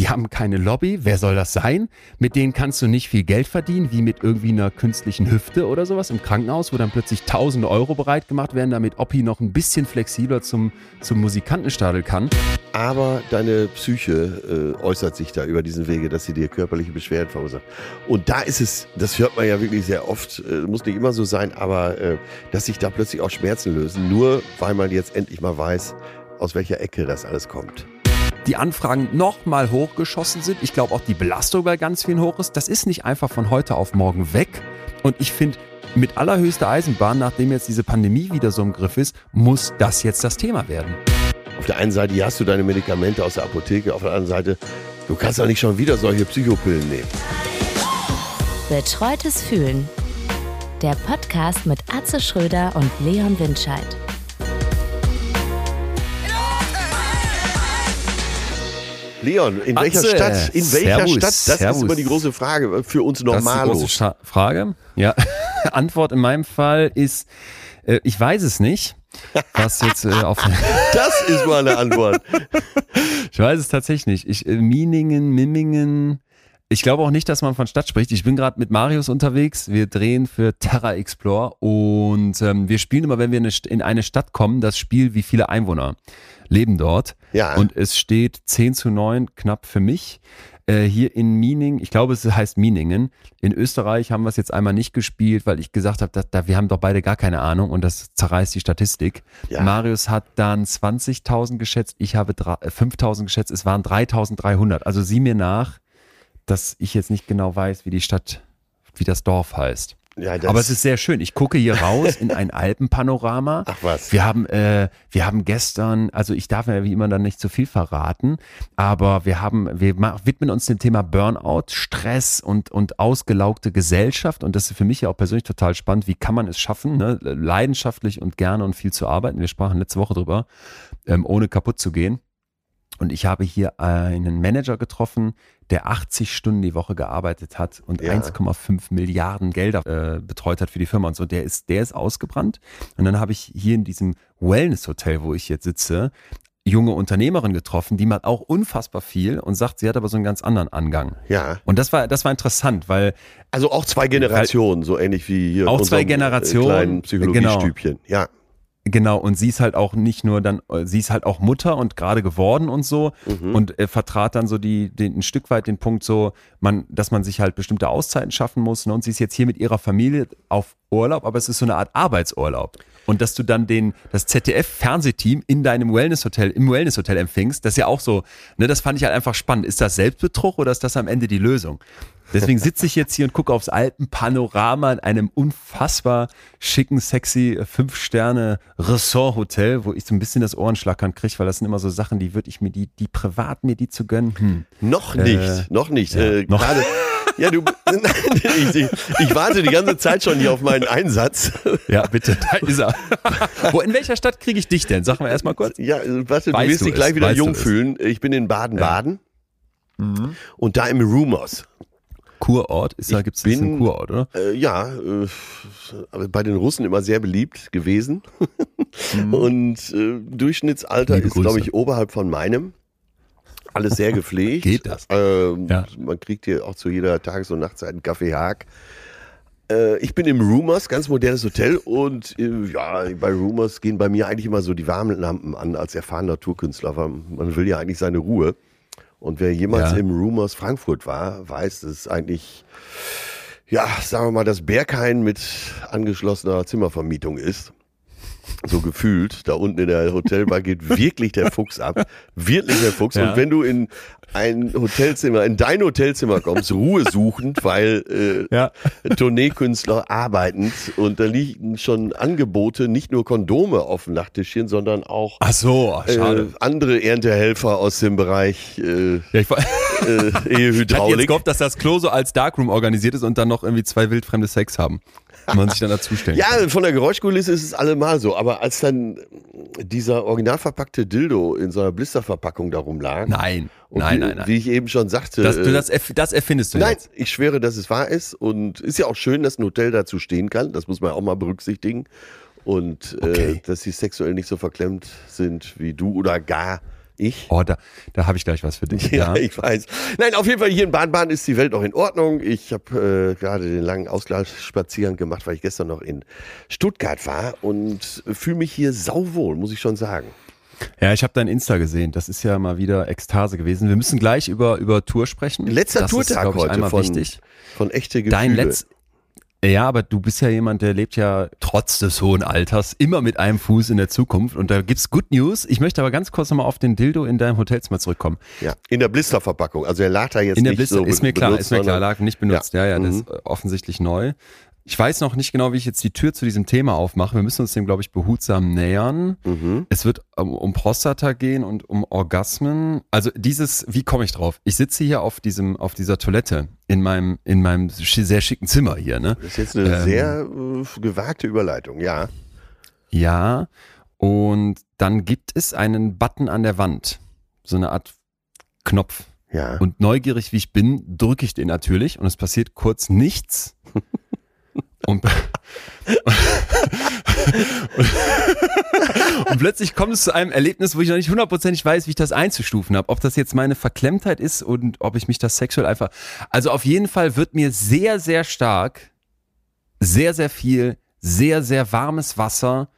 die haben keine Lobby. Wer soll das sein? Mit denen kannst du nicht viel Geld verdienen, wie mit irgendwie einer künstlichen Hüfte oder sowas im Krankenhaus, wo dann plötzlich tausende Euro bereit gemacht werden, damit Oppi noch ein bisschen flexibler zum, zum Musikantenstadel kann. Aber deine Psyche äh, äußert sich da über diesen Wege, dass sie dir körperliche Beschwerden verursacht. Und da ist es, das hört man ja wirklich sehr oft, äh, muss nicht immer so sein, aber äh, dass sich da plötzlich auch Schmerzen lösen, nur weil man jetzt endlich mal weiß, aus welcher Ecke das alles kommt die Anfragen nochmal hochgeschossen sind. Ich glaube auch die Belastung bei ganz vielen hoch ist. Das ist nicht einfach von heute auf morgen weg. Und ich finde, mit allerhöchster Eisenbahn, nachdem jetzt diese Pandemie wieder so im Griff ist, muss das jetzt das Thema werden. Auf der einen Seite, hier hast du deine Medikamente aus der Apotheke, auf der anderen Seite, du kannst doch nicht schon wieder solche Psychopillen nehmen. Betreutes Fühlen. Der Podcast mit Atze Schröder und Leon Windscheid. Leon, in welcher Atze. Stadt? In welcher Servus. Stadt? Das Servus. ist immer die große Frage für uns Normalo. Das ist die große Frage. Ja. Antwort in meinem Fall ist, äh, ich weiß es nicht. Was jetzt äh, auf Das ist mal eine Antwort. ich weiß es tatsächlich nicht. Ich, äh, Mieningen, Mimmingen. Ich glaube auch nicht, dass man von Stadt spricht. Ich bin gerade mit Marius unterwegs. Wir drehen für Terra Explore und ähm, wir spielen immer, wenn wir in eine Stadt kommen, das Spiel wie viele Einwohner leben dort. Ja. Und es steht 10 zu 9 knapp für mich. Äh, hier in Miening, ich glaube, es heißt Mieningen. In Österreich haben wir es jetzt einmal nicht gespielt, weil ich gesagt habe, da, wir haben doch beide gar keine Ahnung und das zerreißt die Statistik. Ja. Marius hat dann 20.000 geschätzt, ich habe 5.000 äh, geschätzt, es waren 3.300. Also sieh mir nach, dass ich jetzt nicht genau weiß, wie die Stadt, wie das Dorf heißt. Ja, Aber es ist sehr schön. Ich gucke hier raus in ein Alpenpanorama. Ach was. Wir haben, äh, wir haben gestern, also ich darf ja wie immer dann nicht zu viel verraten, aber wir haben, wir widmen uns dem Thema Burnout, Stress und, und ausgelaugte Gesellschaft. Und das ist für mich ja auch persönlich total spannend. Wie kann man es schaffen, ne? leidenschaftlich und gerne und viel zu arbeiten? Wir sprachen letzte Woche drüber, ähm, ohne kaputt zu gehen. Und ich habe hier einen Manager getroffen, der 80 Stunden die Woche gearbeitet hat und ja. 1,5 Milliarden Gelder äh, betreut hat für die Firma und so. Der ist, der ist ausgebrannt. Und dann habe ich hier in diesem Wellness-Hotel, wo ich jetzt sitze, junge Unternehmerin getroffen, die macht auch unfassbar viel und sagt, sie hat aber so einen ganz anderen Angang. Ja. Und das war, das war interessant, weil. Also auch zwei Generationen, so ähnlich wie hier. Auch zwei Generationen. Kleinen Psychologiestübchen. Genau. Ja. Genau, und sie ist halt auch nicht nur dann, sie ist halt auch Mutter und gerade geworden und so mhm. und äh, vertrat dann so die, den, ein Stück weit den Punkt so, man, dass man sich halt bestimmte Auszeiten schaffen muss. Ne? Und sie ist jetzt hier mit ihrer Familie auf Urlaub, aber es ist so eine Art Arbeitsurlaub. Und dass du dann den, das ZDF-Fernsehteam in deinem Wellness-Hotel, im Wellness-Hotel empfängst, das ist ja auch so, ne, das fand ich halt einfach spannend. Ist das Selbstbetrug oder ist das am Ende die Lösung? Deswegen sitze ich jetzt hier und gucke aufs Alpenpanorama in einem unfassbar schicken, sexy Fünf-Sterne-Ressort-Hotel, wo ich so ein bisschen das Ohrenschlackern kriege, weil das sind immer so Sachen, die würde ich mir, die, die privat mir die zu gönnen. Hm. Noch nicht, äh, noch nicht. Ja, äh, noch. Gerade, ja, du, ich, ich, warte die ganze Zeit schon hier auf meinen Einsatz. Ja, bitte, da ist er. Wo, in welcher Stadt kriege ich dich denn? Sag mal erstmal kurz. Ja, warte, weißt du wirst dich gleich wieder jung fühlen. Ich bin in Baden-Baden. Ja. Mhm. Und da im Rumors. Kurort? Ist da gibt es einen Kurort, oder? Äh, ja, äh, bei den Russen immer sehr beliebt gewesen. mhm. Und äh, Durchschnittsalter Liebe ist, glaube ich, oberhalb von meinem. Alles sehr gepflegt. Geht das? Ähm, ja. Man kriegt hier auch zu jeder Tages- und Nachtzeit einen Kaffee Haag. Äh, ich bin im Rumors, ganz modernes Hotel und äh, ja, bei Rumors gehen bei mir eigentlich immer so die warmen Lampen an als erfahrener Tourkünstler, weil man will ja eigentlich seine Ruhe. Und wer jemals ja. im Rumors Frankfurt war, weiß, dass es eigentlich, ja, sagen wir mal, das Berghain mit angeschlossener Zimmervermietung ist so gefühlt, da unten in der Hotelbar geht wirklich der Fuchs ab. Wirklich der Fuchs. Ja. Und wenn du in ein Hotelzimmer, in dein Hotelzimmer kommst, Ruhe suchend, weil äh, ja. Tourneekünstler arbeitend und da liegen schon Angebote, nicht nur Kondome auf dem Nachttischchen, sondern auch Ach so, äh, andere Erntehelfer aus dem Bereich äh, ja, ich, äh, Ehehydraulik. Ich hatte jetzt gehofft, dass das Klo so als Darkroom organisiert ist und dann noch irgendwie zwei wildfremde Sex haben man sich dann dazustellen Ja, von der Geräuschkulisse ist es allemal so. Aber als dann dieser original verpackte Dildo in so einer Blisterverpackung darum lag. Nein, nein, wie, nein, nein. Wie ich eben schon sagte. Das, du, das, erf das erfindest du Nein, jetzt. ich schwöre, dass es wahr ist. Und ist ja auch schön, dass ein Hotel dazu stehen kann. Das muss man auch mal berücksichtigen. Und äh, okay. äh, dass sie sexuell nicht so verklemmt sind wie du oder gar Ich? Oh, da, da habe ich gleich was für dich. Ja, ich weiß. Nein, auf jeden Fall hier in Bahnbahn ist die Welt noch in Ordnung. Ich habe äh, gerade den langen Ausgleichsspaziergang gemacht, weil ich gestern noch in Stuttgart war und fühle mich hier sauwohl, muss ich schon sagen. Ja, ich habe dein Insta gesehen. Das ist ja mal wieder Ekstase gewesen. Wir müssen gleich über, über Tour sprechen. Letzter das Tourtag ist, ich, heute von, wichtig. von echte Gefühle. Dein letzt, ja, aber du bist ja jemand, der lebt ja trotz des hohen Alters immer mit einem Fuß in der Zukunft. Und da gibt's Good News. Ich möchte aber ganz kurz nochmal auf den Dildo in deinem Hotelzimmer zurückkommen. Ja, in der Blisterverpackung. Also er lag da jetzt in der nicht Blister, so ist mir klar, benutzt, ist mir klar, lag nicht benutzt. Ja, ja, das Mhm. ist äh, offensichtlich neu. Ich weiß noch nicht genau, wie ich jetzt die Tür zu diesem Thema aufmache. Wir müssen uns dem, glaube ich, behutsam nähern. Mhm. Es wird um, um Prostata gehen und um Orgasmen. Also dieses, wie komme ich drauf? Ich sitze hier auf diesem, auf dieser Toilette in meinem, in meinem sehr schicken Zimmer hier, ne? Das ist jetzt eine Ähm. sehr äh, gewagte Überleitung, ja. Ja. Und dann gibt es einen Button an der Wand. So eine Art Knopf. Ja. Und neugierig wie ich bin, drücke ich den natürlich und es passiert kurz nichts. Und, und plötzlich kommt es zu einem Erlebnis, wo ich noch nicht hundertprozentig weiß, wie ich das einzustufen habe. Ob das jetzt meine Verklemmtheit ist und ob ich mich das sexuell einfach. Also auf jeden Fall wird mir sehr, sehr stark, sehr, sehr viel, sehr, sehr warmes Wasser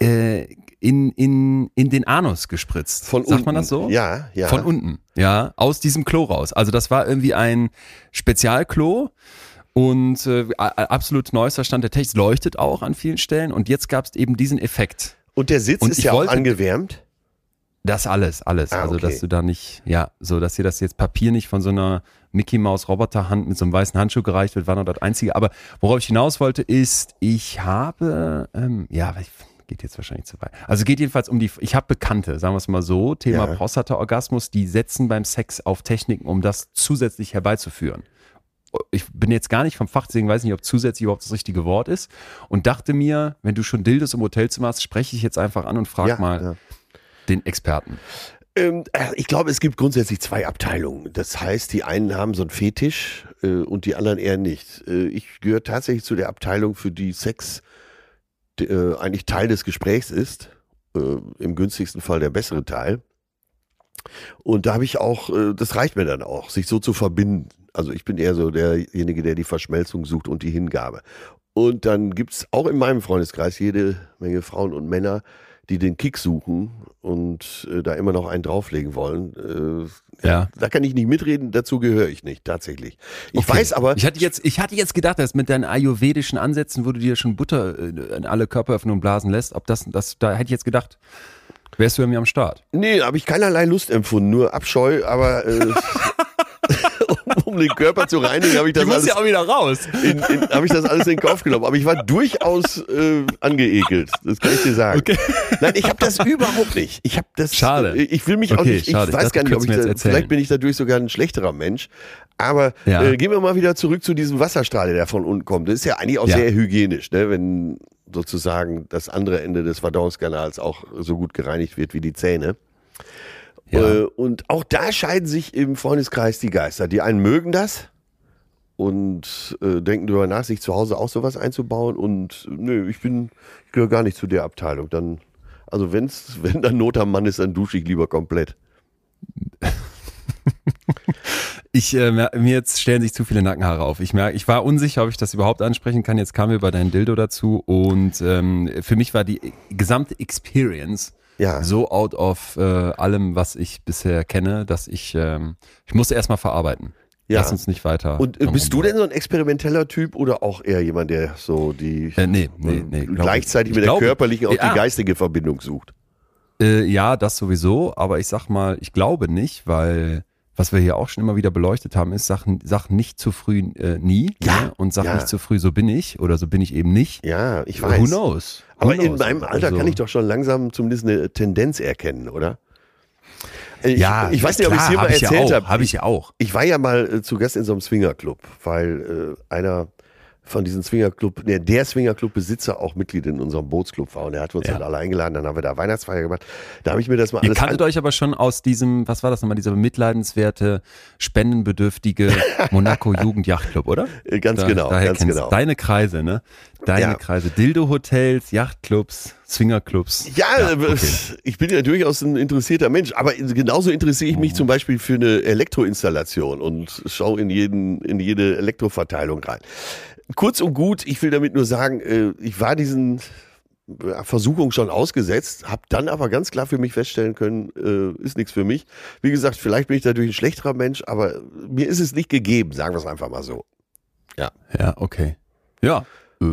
äh, in, in, in den Anus gespritzt. Von Sagt unten. man das so? Ja, ja. Von unten, ja, aus diesem Klo raus. Also das war irgendwie ein Spezialklo und äh, absolut neuester Stand der Technik. Leuchtet auch an vielen Stellen und jetzt gab es eben diesen Effekt. Und der Sitz Und ist ja auch angewärmt. Das alles, alles. Ah, also okay. dass du da nicht, ja, so dass dir das jetzt Papier nicht von so einer Mickey Maus Roboterhand mit so einem weißen Handschuh gereicht wird, war noch das Einzige. Aber worauf ich hinaus wollte, ist, ich habe, ähm, ja, geht jetzt wahrscheinlich zu weit. Also geht jedenfalls um die, ich habe Bekannte, sagen wir es mal so, Thema Ja. Prostata-Orgasmus, die setzen beim Sex auf Techniken, um das zusätzlich herbeizuführen. Ich bin jetzt gar nicht vom Fach, deswegen weiß ich nicht, ob zusätzlich überhaupt das richtige Wort ist. Und dachte mir, wenn du schon Dildos im Hotelzimmer hast, spreche ich jetzt einfach an und frage Ja, mal ja. den Experten. Ähm, äh, ich glaube, es gibt grundsätzlich zwei Abteilungen. Das heißt, die einen haben so einen Fetisch äh, und die anderen eher nicht. Äh, ich gehöre tatsächlich zu der Abteilung, für die Sex äh, eigentlich Teil des Gesprächs ist. Im günstigsten Fall der bessere Teil. Und da habe ich auch, das reicht mir dann auch, sich so zu verbinden. Also ich bin eher so derjenige, der die Verschmelzung sucht und die Hingabe. Und dann gibt's auch in meinem Freundeskreis jede Menge Frauen und Männer, die den Kick suchen und äh, da immer noch einen drauflegen wollen. Äh, Ja. Da kann ich nicht mitreden, dazu gehöre ich nicht, tatsächlich. Ich Okay. weiß aber, Ich hatte jetzt, ich hatte jetzt gedacht, dass mit deinen ayurvedischen Ansätzen, wo du dir schon Butter äh, in alle Körperöffnungen blasen lässt, ob das, das, da hätte ich jetzt gedacht, wärst du bei mir am Start. nee, habe ich keinerlei Lust empfunden, nur Abscheu, aber äh, um den Körper zu reinigen, habe ich das alles auch wieder raus. habe ich das alles in den Kauf genommen. Aber ich war durchaus äh, angeekelt. Das kann ich dir sagen. Okay. Nein, ich habe das überhaupt nicht. Ich habe das. Schade. äh, Ich will mich auch Okay, nicht. Ich schade. Weiß dachte, gar nicht, ob ich da, vielleicht bin ich dadurch sogar ein schlechterer Mensch. Aber Ja. äh, gehen wir mal wieder zurück zu diesem Wasserstrahl, der von unten kommt. Das ist ja eigentlich auch Ja. sehr hygienisch, ne? wenn sozusagen das andere Ende des Verdauungskanals auch so gut gereinigt wird wie die Zähne. Ja. Äh, und auch da scheiden sich im Freundeskreis die Geister. Die einen mögen das und äh, denken darüber nach, sich zu Hause auch sowas einzubauen. Und nö, ich bin, ich gehöre gar nicht zu der Abteilung. Dann, also wenn's, wenn dann Not am Mann ist, dann dusche ich lieber komplett. Ich, äh, mir jetzt stellen sich zu viele Nackenhaare auf. Ich merke, ich war unsicher, ob ich das überhaupt ansprechen kann. Jetzt kamen wir bei deinem Dildo dazu und ähm, für mich war die gesamte Experience Ja. so out of äh, allem, was ich bisher kenne, dass ich, ähm, ich musste erstmal verarbeiten. Ja. Lass uns nicht weiter. Und äh, bist du denn so ein experimenteller Typ oder auch eher jemand, der so die Äh, nee, nee, nee. glaub gleichzeitig ich. mit der glaube- körperlichen auch Ja. die geistige Verbindung sucht? Äh, ja, das sowieso, aber ich sag mal, ich glaube nicht, weil was wir hier auch schon immer wieder beleuchtet haben, ist Sachen, Sachen nicht zu früh äh, nie Ja, ne? und sag ja. nicht zu früh, so bin ich oder so bin ich eben nicht. Ja, ich weiß. Who knows? Who Aber in knows? meinem Alter Also- kann ich doch schon langsam zumindest eine Tendenz erkennen, oder? Ich, ja, ich weiß nicht, ob ich es klar, hier mal erzählt ja habe. Habe ich ja auch. Ich war ja mal äh, zu Gast in so einem Swingerclub, weil äh, einer von diesem Swingerclub, der, der Swingerclub-Besitzer auch Mitglied in unserem Bootsclub war und er hat uns Ja. halt alle eingeladen, dann haben wir da Weihnachtsfeier gemacht. Da habe ich mir das mal Ihr alles kanntet euch aber schon aus diesem, was war das nochmal, dieser mitleidenswerte, spendenbedürftige Monaco Jugendjachtclub, oder? Äh, Ganz Da- genau, ganz genau. Deine Kreise, ne? Deine Ja. Kreise. Dildo-Hotels, Yachtclubs, Swingerclubs. Ja, Ja, äh, okay. ich bin ja durchaus ein interessierter Mensch, aber genauso interessiere ich Mhm. mich zum Beispiel für eine Elektroinstallation und schaue in, jeden, in jede Elektroverteilung rein. Kurz und gut, ich will damit nur sagen, äh, ich war diesen äh, Versuchung schon ausgesetzt, habe dann aber ganz klar für mich feststellen können, äh, ist nichts für mich. Wie gesagt, vielleicht bin ich dadurch ein schlechterer Mensch, aber mir ist es nicht gegeben, sagen wir es einfach mal so. Ja, okay. Ja, äh,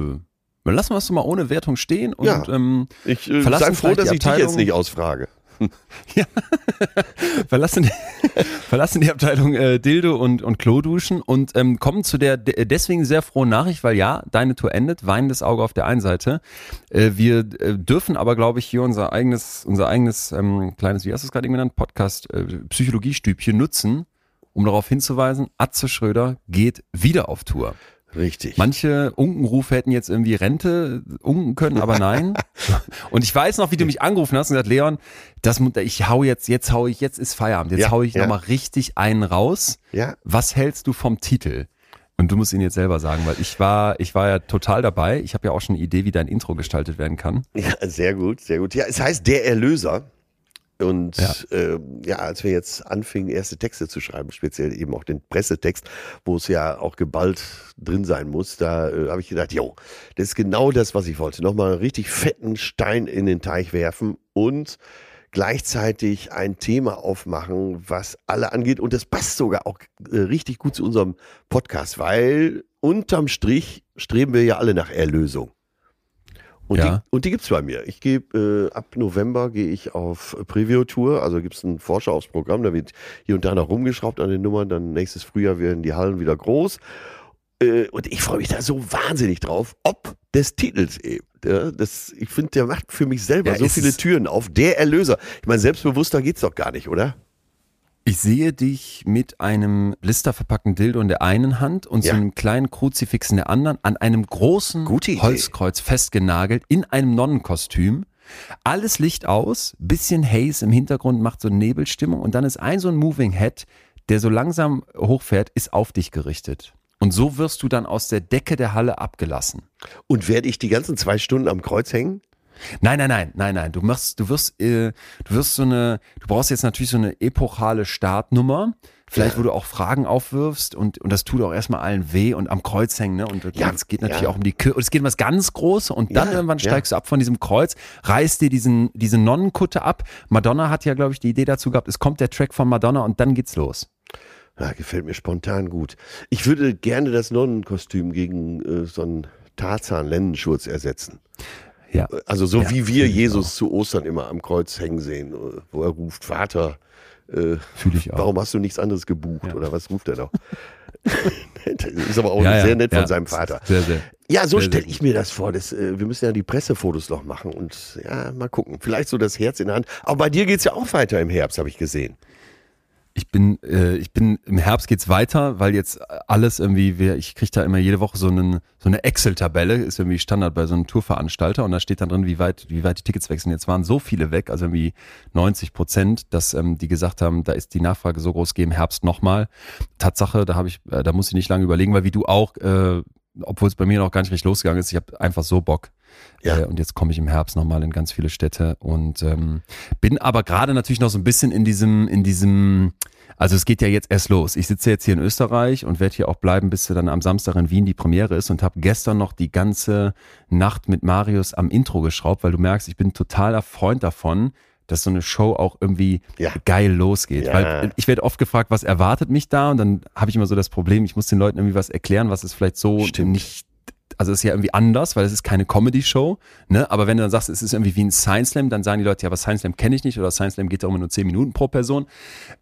lassen wir es doch mal ohne Wertung stehen und Ja. ähm, Ich äh, Verlassen sei froh, dass ich dich jetzt nicht ausfrage. Verlassen, verlassen die Abteilung äh, Dildo und, und Kloduschen und ähm, kommen zu der de- deswegen sehr frohen Nachricht, weil ja, deine Tour endet, weinendes Auge auf der einen Seite. Äh, wir äh, dürfen aber, glaube ich, hier unser eigenes, unser eigenes ähm, kleines, wie hast du es gerade genannt, Podcast, äh, Psychologiestübchen nutzen, um darauf hinzuweisen, Atze Schröder geht wieder auf Tour. Richtig. Manche Unkenrufe hätten jetzt irgendwie Rente unken können, aber nein. Und ich weiß noch, wie du mich angerufen hast und gesagt, Leon, das, ich hau jetzt, jetzt hau ich, jetzt ist Feierabend, jetzt Ja, hau ich ja. nochmal richtig einen raus. ja, Was hältst du vom Titel? Und du musst ihn jetzt selber sagen, weil ich war, ich war ja total dabei. Ich habe ja auch schon eine Idee, wie dein Intro gestaltet werden kann. Ja, sehr gut, sehr gut. Ja, es heißt Der Erlöser. Und Ja. ja. ja, als wir jetzt anfingen, erste Texte zu schreiben, speziell eben auch den Pressetext, wo es ja auch geballt drin sein muss, da äh, habe ich gedacht, jo, das ist genau das, was ich wollte. Nochmal einen richtig fetten Stein in den Teich werfen und gleichzeitig ein Thema aufmachen, was alle angeht. Und das passt sogar auch äh, richtig gut zu unserem Podcast, weil unterm Strich streben wir ja alle nach Erlösung. Und, Ja. die, und die gibt's bei mir. Ich gebe äh, ab November gehe ich auf Preview-Tour, also gibt's ein Vorschau-Programm, da wird hier und da noch rumgeschraubt an den Nummern, dann nächstes Frühjahr werden die Hallen wieder groß. Äh, und ich freue mich da so wahnsinnig drauf, ob des Titels eben. Ja, das, ich finde, der macht für mich selber Ja, so es viele Türen auf. Der Erlöser. Ich meine, selbstbewusster geht's doch gar nicht, oder? Ich sehe dich mit einem blisterverpackten Dildo in der einen Hand und Ja. so einem kleinen Kruzifix in der anderen an einem großen. Holzkreuz festgenagelt in einem Nonnenkostüm. Alles Licht aus, bisschen Haze im Hintergrund macht so Nebelstimmung und dann ist ein so ein Moving Head, der so langsam hochfährt, ist auf dich gerichtet. Und so wirst du dann aus der Decke der Halle abgelassen. Und werde ich die ganzen zwei Stunden am Kreuz hängen? Nein, nein, nein, nein, nein. Du machst, du wirst, äh, du wirst so eine, du brauchst jetzt natürlich so eine epochale Startnummer. Vielleicht, wo du auch Fragen aufwirfst und, und das tut auch erstmal allen weh und am Kreuz hängen, ne? Und Ja, es geht natürlich ja. auch um die Kirche. Und es geht um was ganz Große und dann Ja, irgendwann ja. steigst du ab von diesem Kreuz, reißt dir diesen, diese Nonnenkutte ab. Madonna hat ja, glaube ich, die Idee dazu gehabt, es kommt der Track von Madonna und dann geht's los. Ja, gefällt mir spontan gut. Ich würde gerne das Nonnenkostüm gegen äh, so einen Tarzan-Lennenschurz ersetzen. Ja. Also so Ja, wie wir Jesus zu Ostern immer am Kreuz hängen sehen, wo er ruft, Vater, äh, auch. warum hast du nichts anderes gebucht? Ja. Oder was ruft er noch? das ist aber auch Ja, sehr nett von seinem Vater. Sehr, sehr. Ja, so stelle ich mir das vor. Das, äh, wir müssen ja die Pressefotos noch machen und ja, mal gucken. Vielleicht so das Herz in der Hand. Aber bei dir geht's ja auch weiter im Herbst, habe ich gesehen. Ich bin, äh, ich bin im Herbst geht's weiter, weil jetzt alles irgendwie, ich kriege da immer jede Woche so, einen, so eine Excel-Tabelle, ist irgendwie Standard bei so einem Tourveranstalter und da steht dann drin, wie weit, wie weit die Tickets wechseln. Jetzt waren so viele weg, also irgendwie 90 Prozent, dass ähm, die gesagt haben, da ist die Nachfrage so groß, geh im Herbst nochmal. Tatsache, da habe ich, äh, da muss ich nicht lange überlegen, weil wie du auch, äh, obwohl es bei mir noch gar nicht richtig losgegangen ist, ich habe einfach so Bock. Ja. Äh, und jetzt komme ich im Herbst nochmal in ganz viele Städte und ähm, bin aber gerade natürlich noch so ein bisschen in diesem, in diesem, also es geht ja jetzt erst los. Ich sitze jetzt hier in Österreich und werde hier auch bleiben, bis dann am Samstag in Wien die Premiere ist und habe gestern noch die ganze Nacht mit Marius am Intro geschraubt, weil du merkst, ich bin totaler Freund davon, dass so eine Show auch irgendwie Ja. geil losgeht. Ja. Weil ich werde oft gefragt, was erwartet mich da? Und dann habe ich immer so das Problem, ich muss den Leuten irgendwie was erklären, was es vielleicht so Stimmt. nicht also es ist ja irgendwie anders, weil es ist keine Comedy-Show, ne? Aber wenn du dann sagst, es ist irgendwie wie ein Science Slam, dann sagen die Leute, ja, aber Science Slam kenne ich nicht oder Science Slam geht ja immer nur zehn Minuten pro Person.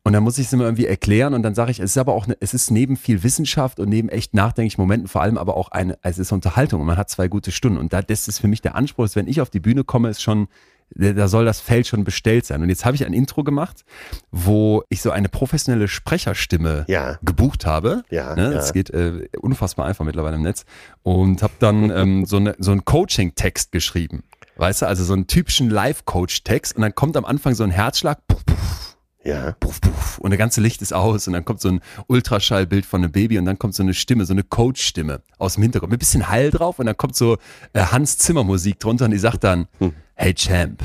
Und dann muss ich es immer irgendwie erklären und dann sage ich, es ist aber auch, eine, es ist neben viel Wissenschaft und neben echt nachdenklichen Momenten vor allem aber auch eine, es ist Unterhaltung und man hat zwei gute Stunden. Und da, das ist für mich der Anspruch, dass wenn ich auf die Bühne komme, ist schon da soll das Feld schon bestellt sein. Und jetzt habe ich ein Intro gemacht, wo ich so eine professionelle Sprecherstimme Ja. gebucht habe. Ja, ne? ja. Das geht äh, unfassbar einfach mittlerweile im Netz. Und habe dann ähm, so, eine, so einen Coaching-Text geschrieben. Weißt du, also so einen typischen Live-Coach-Text. Und dann kommt am Anfang so ein Herzschlag. Puff, puff, Ja. puff, puff, und der ganze Licht ist aus und dann kommt so ein Ultraschallbild von einem Baby und dann kommt so eine Stimme, so eine Coach-Stimme aus dem Hintergrund mit ein bisschen Hall drauf und dann kommt so äh, Hans Zimmer Musik drunter und die sagt dann, hey Champ,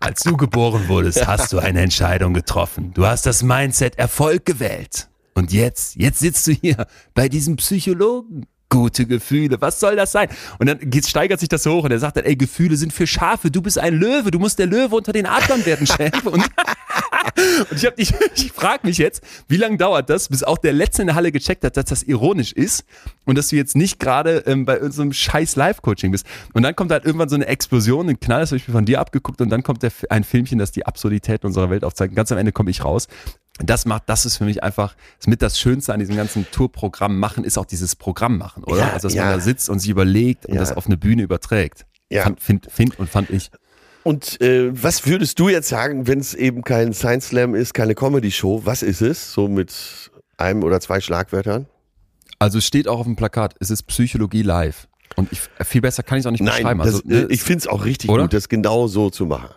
als du geboren wurdest, hast du eine Entscheidung getroffen. Du hast das Mindset Erfolg gewählt. Und jetzt, jetzt sitzt du hier bei diesem Psychologen. Gute Gefühle, was soll das sein? Und dann steigert sich das so hoch und er sagt dann, ey, Gefühle sind für Schafe, du bist ein Löwe, du musst der Löwe unter den Adlern werden, Chef. Und, und ich, hab- ich, ich frage mich jetzt, wie lange dauert das, bis auch der Letzte in der Halle gecheckt hat, dass das ironisch ist und dass du jetzt nicht gerade ähm, bei unserem scheiß Live-Coaching bist. Und dann kommt halt irgendwann so eine Explosion, ein Knall, das habe ich mir von dir abgeguckt und dann kommt der, ein Filmchen, das die Absurdität unserer Welt aufzeigt. Und ganz am Ende komme ich raus. Das macht, das ist für mich einfach, das mit das Schönste an diesem ganzen Tourprogramm machen, ist auch dieses Programm machen, oder? Ja, also, dass ja. man da sitzt und sich überlegt und Ja. das auf eine Bühne überträgt. Ja. Fand, find, find und fand ich. Und äh, was würdest du jetzt sagen, wenn es eben kein Science Slam ist, keine Comedy-Show? Was ist es? So mit einem oder zwei Schlagwörtern? Also es steht auch auf dem Plakat, es ist Psychologie live. Und ich, viel besser kann ich es auch nicht Nein, beschreiben. das, Also, ne, äh, ich finde es auch richtig oder? gut, das genau so zu machen.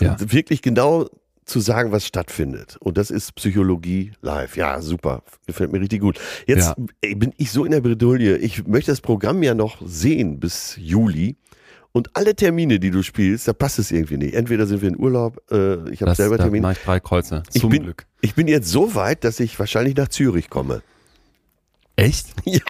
Ja. Wirklich genau zu sagen, was stattfindet. Und das ist Psychologie live. Ja, super. Gefällt mir richtig gut. Jetzt Ja. bin ich so in der Bredouille. Ich möchte das Programm ja noch sehen bis Juli. Und alle Termine, die du spielst, da passt es irgendwie nicht. Entweder sind wir in Urlaub, äh, ich habe selber da Termine. mache ich drei Kreuze. Ich Zum bin, Glück. ich bin jetzt so weit, dass ich wahrscheinlich nach Zürich komme. Echt? Ja.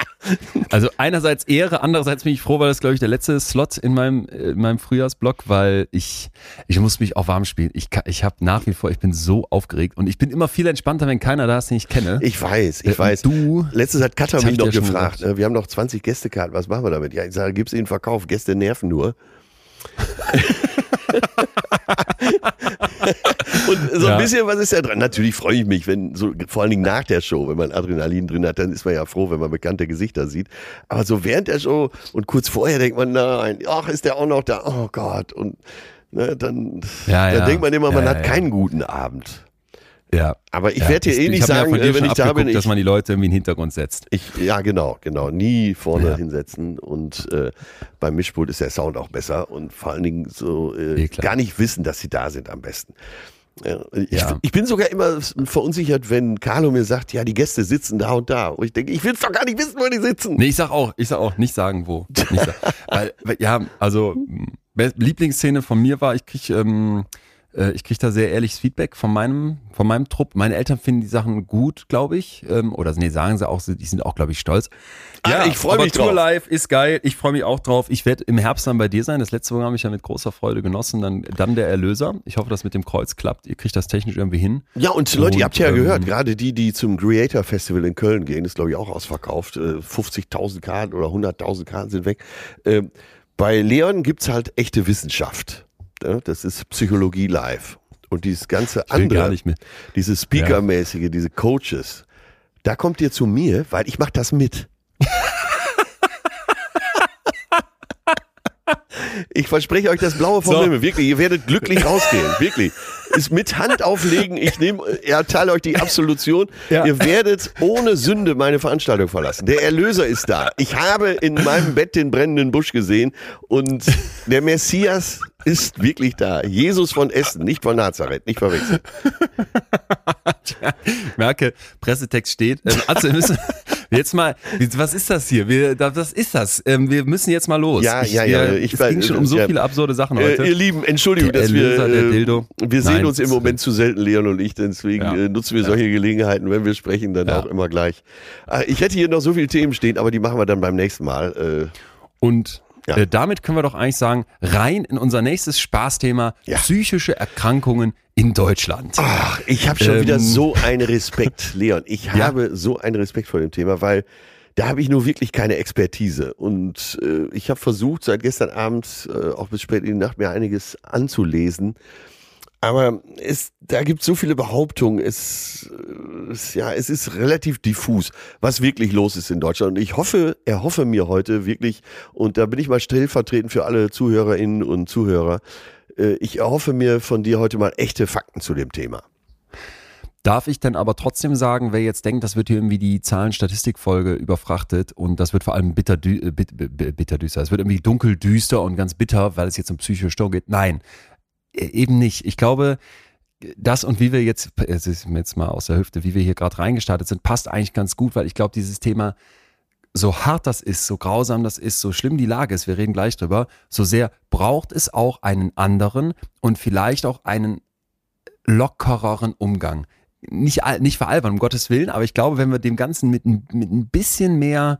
Also einerseits Ehre, andererseits bin ich froh, weil das glaube ich der letzte Slot in meinem äh, in meinem Frühjahrsblock, weil ich ich muss mich auch warm spielen. Ich kann- ich habe nach wie vor, ich bin so aufgeregt und ich bin immer viel entspannter, wenn keiner da ist, den ich kenne. Ich weiß, ich Äh, weiß. Du Letztens hat hab mich noch schon gefragt. ne, Wir haben noch 20 Gästekarten, was machen wir damit? Ja, ich sage, gib's ihnen Verkauf, Gäste nerven nur. Und so Ja. ein bisschen, was ist da dran? Natürlich freue ich mich, wenn so, vor allen Dingen nach der Show, wenn man Adrenalin drin hat, dann ist man ja froh, wenn man bekannte Gesichter sieht. Aber so während der Show und kurz vorher denkt man, nein, ach, ist der auch noch da? Oh Gott. Und ne, dann, Ja, dann ja. denkt man immer, man Ja, hat ja, ja. keinen guten Abend. Ja. Aber ich ja, werde dir eh nicht ja sagen, dir äh, wenn ich da bin, ich, dass man die Leute irgendwie in den Hintergrund setzt. ich, ja, genau, genau. Nie vorne Ja. hinsetzen und äh, beim Mischpult ist der Sound auch besser und vor allen Dingen so äh, Eh, gar nicht wissen, dass sie da sind am besten. Ja, ich, Ja. ich bin sogar immer verunsichert, wenn Carlo mir sagt, ja, die Gäste sitzen da und da. Und ich denke, ich will doch gar nicht wissen, wo die sitzen. Nee, ich sag auch, ich sag auch, nicht sagen wo. Nicht sagen. weil, ja, also Lieblingsszene von mir war, ich krieg, ähm, äh, ich krieg da sehr ehrliches Feedback von meinem, von meinem Trupp. Meine Eltern finden die Sachen gut, glaube ich. Ähm, oder nee, sagen sie auch, die sind auch, glaube ich, stolz. Ah, ich freu aber mich Tour drauf. Live ist geil. Ich freue mich auch drauf. Ich werde im Herbst dann bei dir sein. Das letzte Mal habe ich ja mit großer Freude genossen. Dann, dann der Erlöser. Ich hoffe, dass mit dem Kreuz klappt. Ihr kriegt das technisch irgendwie hin. Ja, und Leute, ihr Und, habt ja ähm, gehört, gerade die, die zum Creator Festival in Köln gehen, ist glaube ich auch ausverkauft. Äh, 50.000 Karten oder 100.000 Karten sind weg. Ähm, bei Leon gibt's halt echte Wissenschaft. Ja, das ist Psychologie live. Und dieses ganze andere, dieses Speaker-mäßige, diese Coaches, da kommt ihr zu mir, weil ich mache das mit. Ich verspreche euch das Blaue vom So. Himmel. Wirklich, ihr werdet glücklich rausgehen. Wirklich. Ist mit Hand auflegen. Ich nehme, erteile euch die Absolution. Ja. Ihr werdet ohne Sünde meine Veranstaltung verlassen. Der Erlöser ist da. Ich habe in meinem Bett den brennenden Busch gesehen und der Messias ist wirklich da. Jesus von Essen, nicht von Nazareth, nicht verwechseln. Merke, Pressetext steht. Ähm, wir müssen jetzt mal, was ist das hier? Wir, was ist das? Ähm, wir müssen jetzt mal los. Ja, ich, ja, ja, Wir, ich es ging schon um so viele absurde Sachen Äh, heute. ihr Lieben, Entschuldigung, dass wir, Erlöser, der äh, wir sehen Nein, uns im Moment zu selten, Leon und ich, deswegen Ja. äh, nutzen wir solche Gelegenheiten, wenn wir sprechen, dann Ja. auch immer gleich. Äh, ich hätte hier noch so viele Themen stehen, aber die machen wir dann beim nächsten Mal. Und Ja. äh, damit können wir doch eigentlich sagen, rein in unser nächstes Spaßthema, Ja. psychische Erkrankungen in Deutschland. Ach, ich habe schon Ähm, wieder so einen Respekt, Leon. Ich Ja. habe so einen Respekt vor dem Thema, weil da habe ich nur wirklich keine Expertise. Und äh, ich habe versucht, seit gestern Abend äh, auch bis spät in die Nacht mir einiges anzulesen. Aber es, da gibt es so viele Behauptungen. Es, es, ja, es ist relativ diffus, was wirklich los ist in Deutschland. Und ich hoffe, erhoffe mir heute wirklich, und da bin ich mal stellvertretend für alle Zuhörerinnen und Zuhörer, äh, ich erhoffe mir von dir heute mal echte Fakten zu dem Thema. Darf ich denn aber trotzdem sagen, wer jetzt denkt, das wird hier irgendwie die Zahlen-Statistik-Folge überfrachtet und das wird vor allem bitter, äh, bitter düster, es wird irgendwie dunkel düster und ganz bitter, weil es jetzt um psychische Störung geht. Nein, e, eben nicht. Ich glaube, das und wie wir jetzt, jetzt mal aus der Hüfte, wie wir hier gerade reingestartet sind, passt eigentlich ganz gut, weil ich glaube, dieses Thema, so hart das ist, so grausam das ist, so schlimm die Lage ist, wir reden gleich drüber, so sehr braucht es auch einen anderen und vielleicht auch einen lockereren Umgang. Nicht, nicht veralbern, um Gottes Willen, aber ich glaube, wenn wir dem Ganzen mit, mit ein bisschen mehr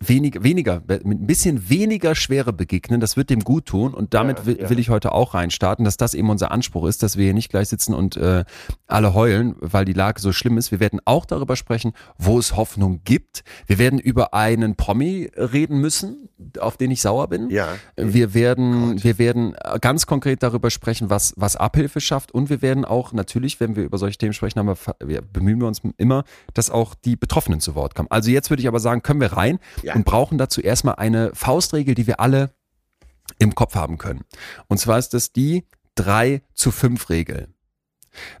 wenig, weniger, mit ein bisschen weniger Schwere begegnen, das wird dem gut tun und damit ja, will, ja. will, ich heute auch reinstarten, dass das eben unser Anspruch ist, dass wir hier nicht gleich sitzen und äh, alle heulen, weil die Lage so schlimm ist. Wir werden auch darüber sprechen, wo es Hoffnung gibt. Wir werden über einen Promi reden müssen, auf den ich sauer bin. Ja. Wir werden, Gott. wir werden ganz konkret darüber sprechen, was, was Abhilfe schafft und wir werden auch natürlich, wenn wir über solche Themen sprechen, haben wir, bemühen wir uns immer, dass auch die Betroffenen zu Wort kommen. Also jetzt würde ich aber sagen, können wir rein ja. und brauchen dazu erstmal eine Faustregel, die wir alle im Kopf haben können. Und zwar ist das die 3 zu 5 Regel.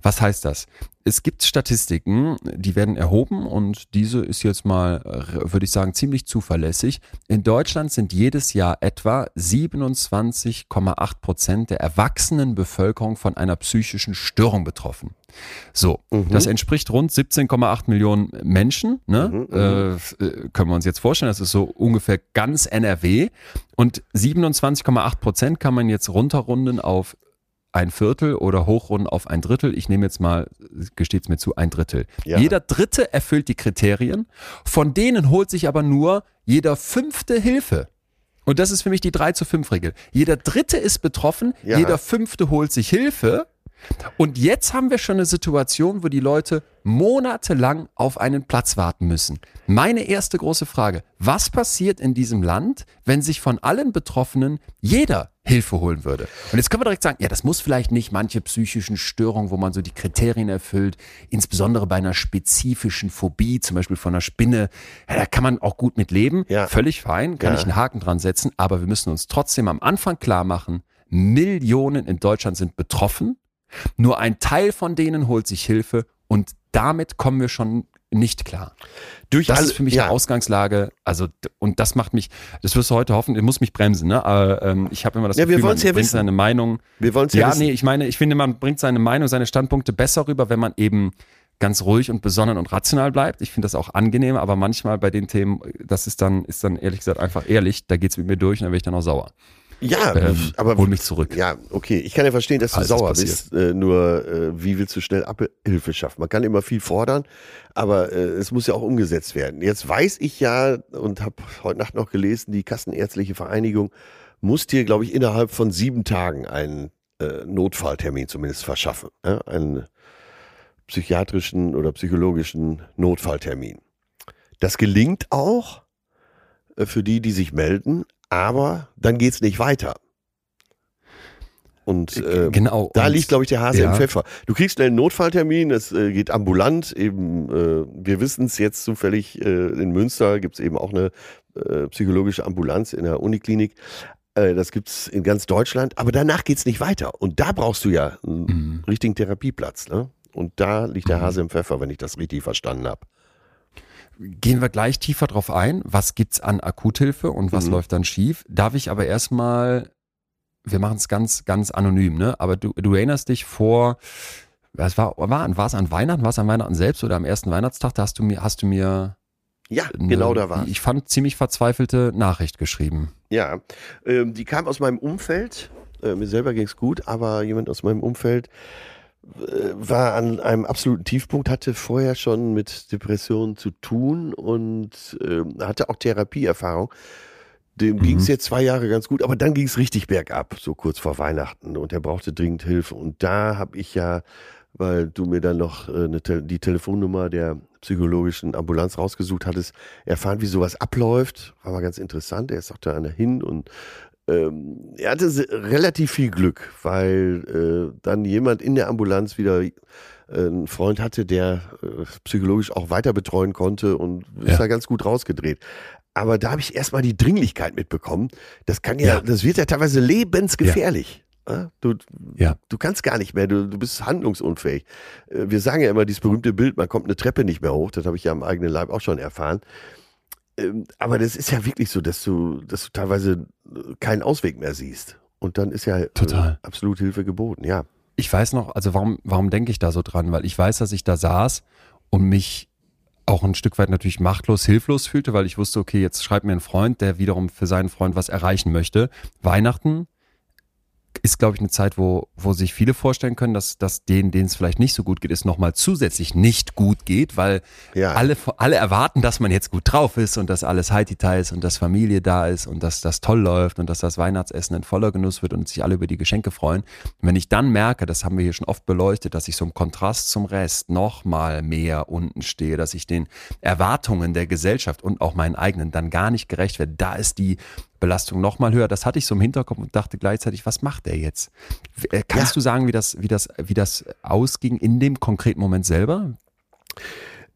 Was heißt das? Es gibt Statistiken, die werden erhoben und diese ist jetzt mal, würde ich sagen, ziemlich zuverlässig. In Deutschland sind jedes Jahr etwa 27,8 Prozent der erwachsenen Bevölkerung von einer psychischen Störung betroffen. So, mhm. das entspricht rund 17,8 Millionen Menschen. Ne? Mhm, mhm, äh, können wir uns jetzt vorstellen, das ist so ungefähr ganz NRW. Und 27,8 Prozent kann man jetzt runterrunden auf ein Viertel oder hochrunden auf ein Drittel. Ich nehme jetzt mal, gesteht es mir zu, ein Drittel. Ja. Jeder Dritte erfüllt die Kriterien, von denen holt sich aber nur jeder Fünfte Hilfe. Und das ist für mich die 3 zu 5 Regel. Jeder Dritte ist betroffen, ja. jeder Fünfte holt sich Hilfe und jetzt haben wir schon eine Situation, wo die Leute monatelang auf einen Platz warten müssen. Meine erste große Frage, was passiert in diesem Land, wenn sich von allen Betroffenen jeder Hilfe holen würde? Und jetzt können wir direkt sagen, ja, das muss vielleicht nicht manche psychischen Störungen, wo man so die Kriterien erfüllt, insbesondere bei einer spezifischen Phobie, zum Beispiel von einer Spinne, ja, da kann man auch gut mit leben, ja. völlig fein, kann ja. ich einen Haken dran setzen, aber wir müssen uns trotzdem am Anfang klar machen, Millionen in Deutschland sind betroffen nur ein Teil von denen holt sich Hilfe und damit kommen wir schon nicht klar. Durch das ist für mich ja. eine Ausgangslage. Also und das macht mich, das wirst du heute hoffen, ich muss mich bremsen, ne? Aber ähm, ich habe immer das ja, Gefühl, man ja bringt wissen. seine Meinung. Wir wollen es ja, ja wissen. nee, ich meine, ich finde, man bringt seine Meinung, seine Standpunkte besser rüber, wenn man eben ganz ruhig und besonnen und rational bleibt. Ich finde das auch angenehm, aber manchmal bei den Themen, das ist dann, ist dann ehrlich gesagt einfach ehrlich, da geht es mit mir durch und dann werde ich dann auch sauer. Ja, ähm, aber hol mich zurück. Ja, okay. Ich kann ja verstehen, dass du Alles sauer bist. Äh, nur äh, wie willst du schnell Abhilfe schaffen? Man kann immer viel fordern, aber äh, es muss ja auch umgesetzt werden. Jetzt weiß ich ja und habe heute Nacht noch gelesen, die Kassenärztliche Vereinigung muss dir, glaube ich, innerhalb von sieben Tagen einen äh, Notfalltermin zumindest verschaffen. Ja? Einen psychiatrischen oder psychologischen Notfalltermin. Das gelingt auch äh, für die, die sich melden, aber dann geht es nicht weiter. Und äh, genau. da und, liegt, glaube ich, der Hase ja. im Pfeffer. Du kriegst schnell einen Notfalltermin, es äh, geht ambulant. Eben, äh, wir wissen es jetzt zufällig, äh, in Münster gibt es eben auch eine äh, psychologische Ambulanz in der Uniklinik. Äh, das gibt es in ganz Deutschland, aber danach geht es nicht weiter. Und da brauchst du ja einen mhm. richtigen Therapieplatz. Ne? Und da liegt der mhm. Hase im Pfeffer, wenn ich das richtig verstanden habe gehen wir gleich tiefer drauf ein. Was gibt's an Akuthilfe und was mhm. läuft dann schief? Darf ich aber erstmal, wir machen es ganz, ganz anonym, ne? Aber du, du erinnerst dich vor, was war, war, war es an Weihnachten, war es an Weihnachten selbst oder am ersten Weihnachtstag, da hast du mir, hast du mir ja, eine, genau da war. Ich fand ziemlich verzweifelte Nachricht geschrieben. Ja, ähm, die kam aus meinem Umfeld. Äh, mir selber ging es gut, aber jemand aus meinem Umfeld war an einem absoluten Tiefpunkt, hatte vorher schon mit Depressionen zu tun und äh, hatte auch Therapieerfahrung. Dem mhm. ging es jetzt zwei Jahre ganz gut, aber dann ging es richtig bergab, so kurz vor Weihnachten. Und er brauchte dringend Hilfe. Und da habe ich ja, weil du mir dann noch äh, eine, die Telefonnummer der psychologischen Ambulanz rausgesucht hattest, erfahren, wie sowas abläuft. War mal ganz interessant. Er ist auch da hin und Ähm, er hatte relativ viel Glück, weil äh, dann jemand in der Ambulanz wieder äh, einen Freund hatte, der äh, psychologisch auch weiter betreuen konnte und ist da ganz gut rausgedreht. Aber da habe ich erstmal die Dringlichkeit mitbekommen. Das kann ja, ja. das wird ja teilweise lebensgefährlich. Ja. Du, ja. du kannst gar nicht mehr, du, du bist handlungsunfähig. Äh, wir sagen ja immer dieses berühmte Bild, man kommt eine Treppe nicht mehr hoch, das habe ich ja am eigenen Leib auch schon erfahren. Ähm, aber das ist ja wirklich so, dass du, dass du teilweise äh, keinen Ausweg mehr siehst. Und dann ist ja äh, Total. absolut Hilfe geboten, ja. Ich weiß noch, also warum, warum denke ich da so dran? Weil ich weiß, dass ich da saß und mich auch ein Stück weit natürlich machtlos, hilflos fühlte, weil ich wusste, okay, jetzt schreibt mir ein Freund, der wiederum für seinen Freund was erreichen möchte. Weihnachten ist, glaube ich, eine Zeit, wo, wo sich viele vorstellen können, dass, dass denen, denen es vielleicht nicht so gut geht, es nochmal zusätzlich nicht gut geht, weil ja. alle, alle erwarten, dass man jetzt gut drauf ist und dass alles Heitita ist und dass Familie da ist und dass das toll läuft und dass das Weihnachtsessen in voller Genuss wird und sich alle über die Geschenke freuen. Und wenn ich dann merke, das haben wir hier schon oft beleuchtet, dass ich so im Kontrast zum Rest nochmal mehr unten stehe, dass ich den Erwartungen der Gesellschaft und auch meinen eigenen dann gar nicht gerecht werde, da ist die Belastung nochmal höher. Das hatte ich so im Hinterkopf und dachte gleichzeitig, was macht der jetzt? Äh, kannst ja. du sagen, wie das, wie, das, wie das ausging in dem konkreten Moment selber?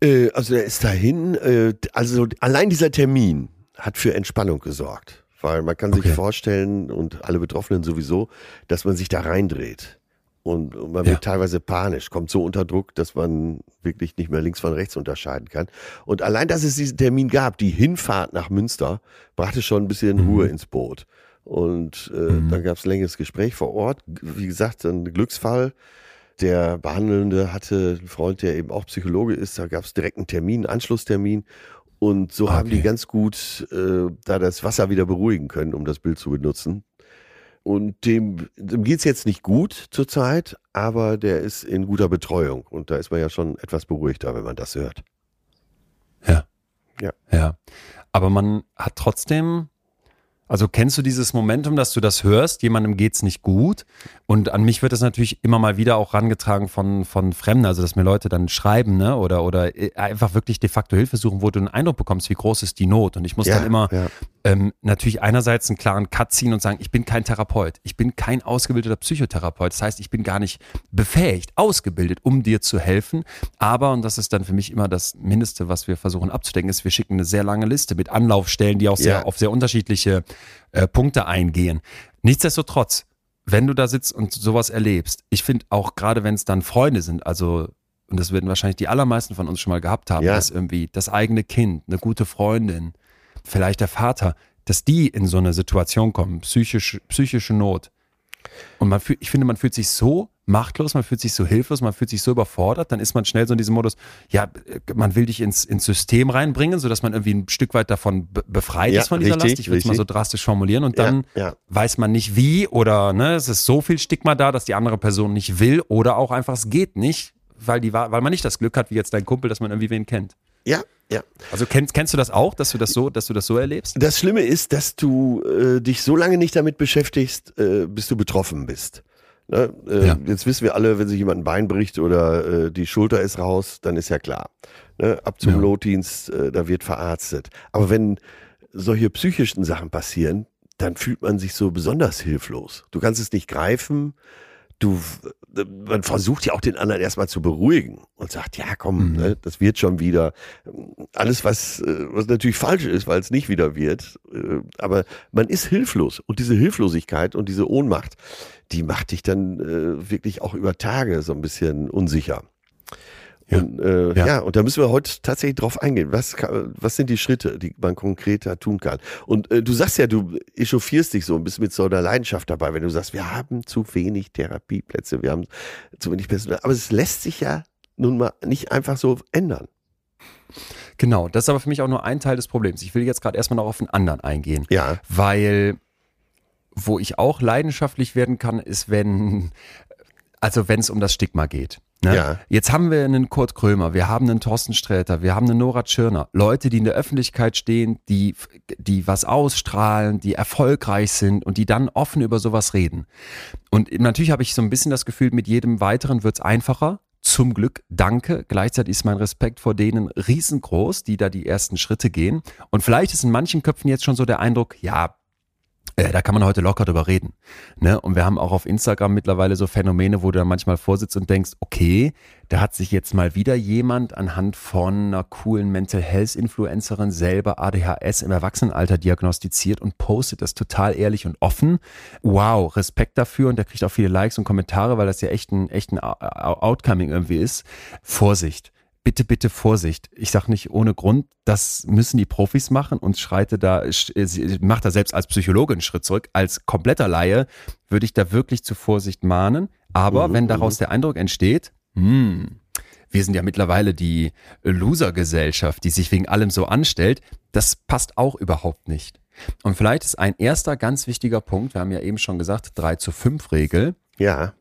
Äh, also er ist dahin, äh, also allein dieser Termin hat für Entspannung gesorgt. Weil man kann sich okay. vorstellen, und alle Betroffenen sowieso, dass man sich da reindreht. Und, und man wird teilweise panisch, kommt so unter Druck, dass man wirklich nicht mehr links von rechts unterscheiden kann. Und allein, dass es diesen Termin gab, die Hinfahrt nach Münster, brachte schon ein bisschen mhm. Ruhe ins Boot. Und äh, mhm. dann gab es längeres Gespräch vor Ort. Wie gesagt, ein Glücksfall. Der Behandelnde hatte einen Freund, der eben auch Psychologe ist. Da gab es direkt einen Termin, einen Anschlusstermin. Und so okay. haben die ganz gut äh, da das Wasser wieder beruhigen können, um das Bild zu benutzen. Und dem, dem geht es jetzt nicht gut zurzeit, aber der ist in guter Betreuung. Und da ist man ja schon etwas beruhigter, wenn man das hört. Ja. Ja. Ja. Aber man hat trotzdem also kennst du dieses Momentum, dass du das hörst, jemandem geht's nicht gut und an mich wird das natürlich immer mal wieder auch rangetragen von, von Fremden, also dass mir Leute dann schreiben ne? oder, oder äh, einfach wirklich de facto Hilfe suchen, wo du einen Eindruck bekommst, wie groß ist die Not und ich muss ja, dann immer ja. Ähm, natürlich einerseits einen klaren Cut ziehen und sagen, ich bin kein Therapeut, ich bin kein ausgebildeter Psychotherapeut, das heißt, ich bin gar nicht befähigt, ausgebildet, um dir zu helfen, aber und das ist dann für mich immer das Mindeste, was wir versuchen abzudecken, ist, wir schicken eine sehr lange Liste mit Anlaufstellen, die auch sehr ja. auf sehr unterschiedliche äh, Punkte eingehen. Nichtsdestotrotz, wenn du da sitzt und sowas erlebst, ich finde auch gerade wenn es dann Freunde sind, also und das werden wahrscheinlich die allermeisten von uns schon mal gehabt haben, ja. dass irgendwie das eigene Kind, eine gute Freundin, vielleicht der Vater, dass die in so eine Situation kommen, psychisch, psychische Not. Und man fühlt, ich finde, man fühlt sich so machtlos, man fühlt sich so hilflos, man fühlt sich so überfordert, dann ist man schnell so in diesem Modus, ja, man will dich ins, ins System reinbringen, sodass man irgendwie ein Stück weit davon befreit ja, ist von dieser richtig, Last. Ich würde es mal so drastisch formulieren und dann ja, ja. weiß man nicht wie oder ne, es ist so viel Stigma da, dass die andere Person nicht will oder auch einfach es geht nicht, weil, die, weil man nicht das Glück hat, wie jetzt dein Kumpel, dass man irgendwie wen kennt. Ja, ja. Also kennst, kennst du das auch, dass du das so, dass du das so erlebst? Das Schlimme ist, dass du äh, dich so lange nicht damit beschäftigst, äh, bis du betroffen bist. Ne? Äh, ja. Jetzt wissen wir alle, wenn sich jemand ein Bein bricht oder äh, die Schulter ist raus, dann ist ja klar. Ne? Ab zum ja. Notdienst, äh, da wird verarztet. Aber wenn solche psychischen Sachen passieren, dann fühlt man sich so besonders hilflos. Du kannst es nicht greifen. Du, man versucht ja auch den anderen erstmal zu beruhigen und sagt, ja, komm, mhm. ne, das wird schon wieder. Alles, was, äh, was natürlich falsch ist, weil es nicht wieder wird. Äh, aber man ist hilflos. Und diese Hilflosigkeit und diese Ohnmacht, die macht dich dann äh, wirklich auch über Tage so ein bisschen unsicher. Ja. Und, äh, ja. ja. und da müssen wir heute tatsächlich drauf eingehen. Was, was sind die Schritte, die man konkreter tun kann? Und äh, du sagst ja, du echauffierst dich so ein bisschen mit so einer Leidenschaft dabei, wenn du sagst, wir haben zu wenig Therapieplätze, wir haben zu wenig Personal. Aber es lässt sich ja nun mal nicht einfach so ändern. Genau, das ist aber für mich auch nur ein Teil des Problems. Ich will jetzt gerade erstmal noch auf den anderen eingehen. Ja. Weil wo ich auch leidenschaftlich werden kann, ist, wenn, also wenn es um das Stigma geht. Ne? Ja. Jetzt haben wir einen Kurt Krömer, wir haben einen Thorsten Sträter, wir haben einen Nora Tschirner. Leute, die in der Öffentlichkeit stehen, die, die was ausstrahlen, die erfolgreich sind und die dann offen über sowas reden. Und natürlich habe ich so ein bisschen das Gefühl, mit jedem weiteren wird es einfacher. Zum Glück, danke. Gleichzeitig ist mein Respekt vor denen riesengroß, die da die ersten Schritte gehen. Und vielleicht ist in manchen Köpfen jetzt schon so der Eindruck, ja, Äh, da kann man heute locker drüber reden. Ne? Und wir haben auch auf Instagram mittlerweile so Phänomene, wo du dann manchmal vorsitzt und denkst, okay, da hat sich jetzt mal wieder jemand anhand von einer coolen Mental Health Influencerin selber ADHS im Erwachsenenalter diagnostiziert und postet das total ehrlich und offen. Wow, Respekt dafür und der kriegt auch viele Likes und Kommentare, weil das ja echt ein, echt ein Outcoming irgendwie ist. Vorsicht bitte, bitte Vorsicht. Ich sage nicht ohne Grund, das müssen die Profis machen und schreite da, macht da selbst als Psychologe einen Schritt zurück. Als kompletter Laie würde ich da wirklich zu Vorsicht mahnen. Aber mhm, wenn daraus der Eindruck entsteht, hm, wir sind ja mittlerweile die Loser-Gesellschaft, die sich wegen allem so anstellt, das passt auch überhaupt nicht. Und vielleicht ist ein erster ganz wichtiger Punkt, wir haben ja eben schon gesagt, 3 zu 5 Regel. Ja.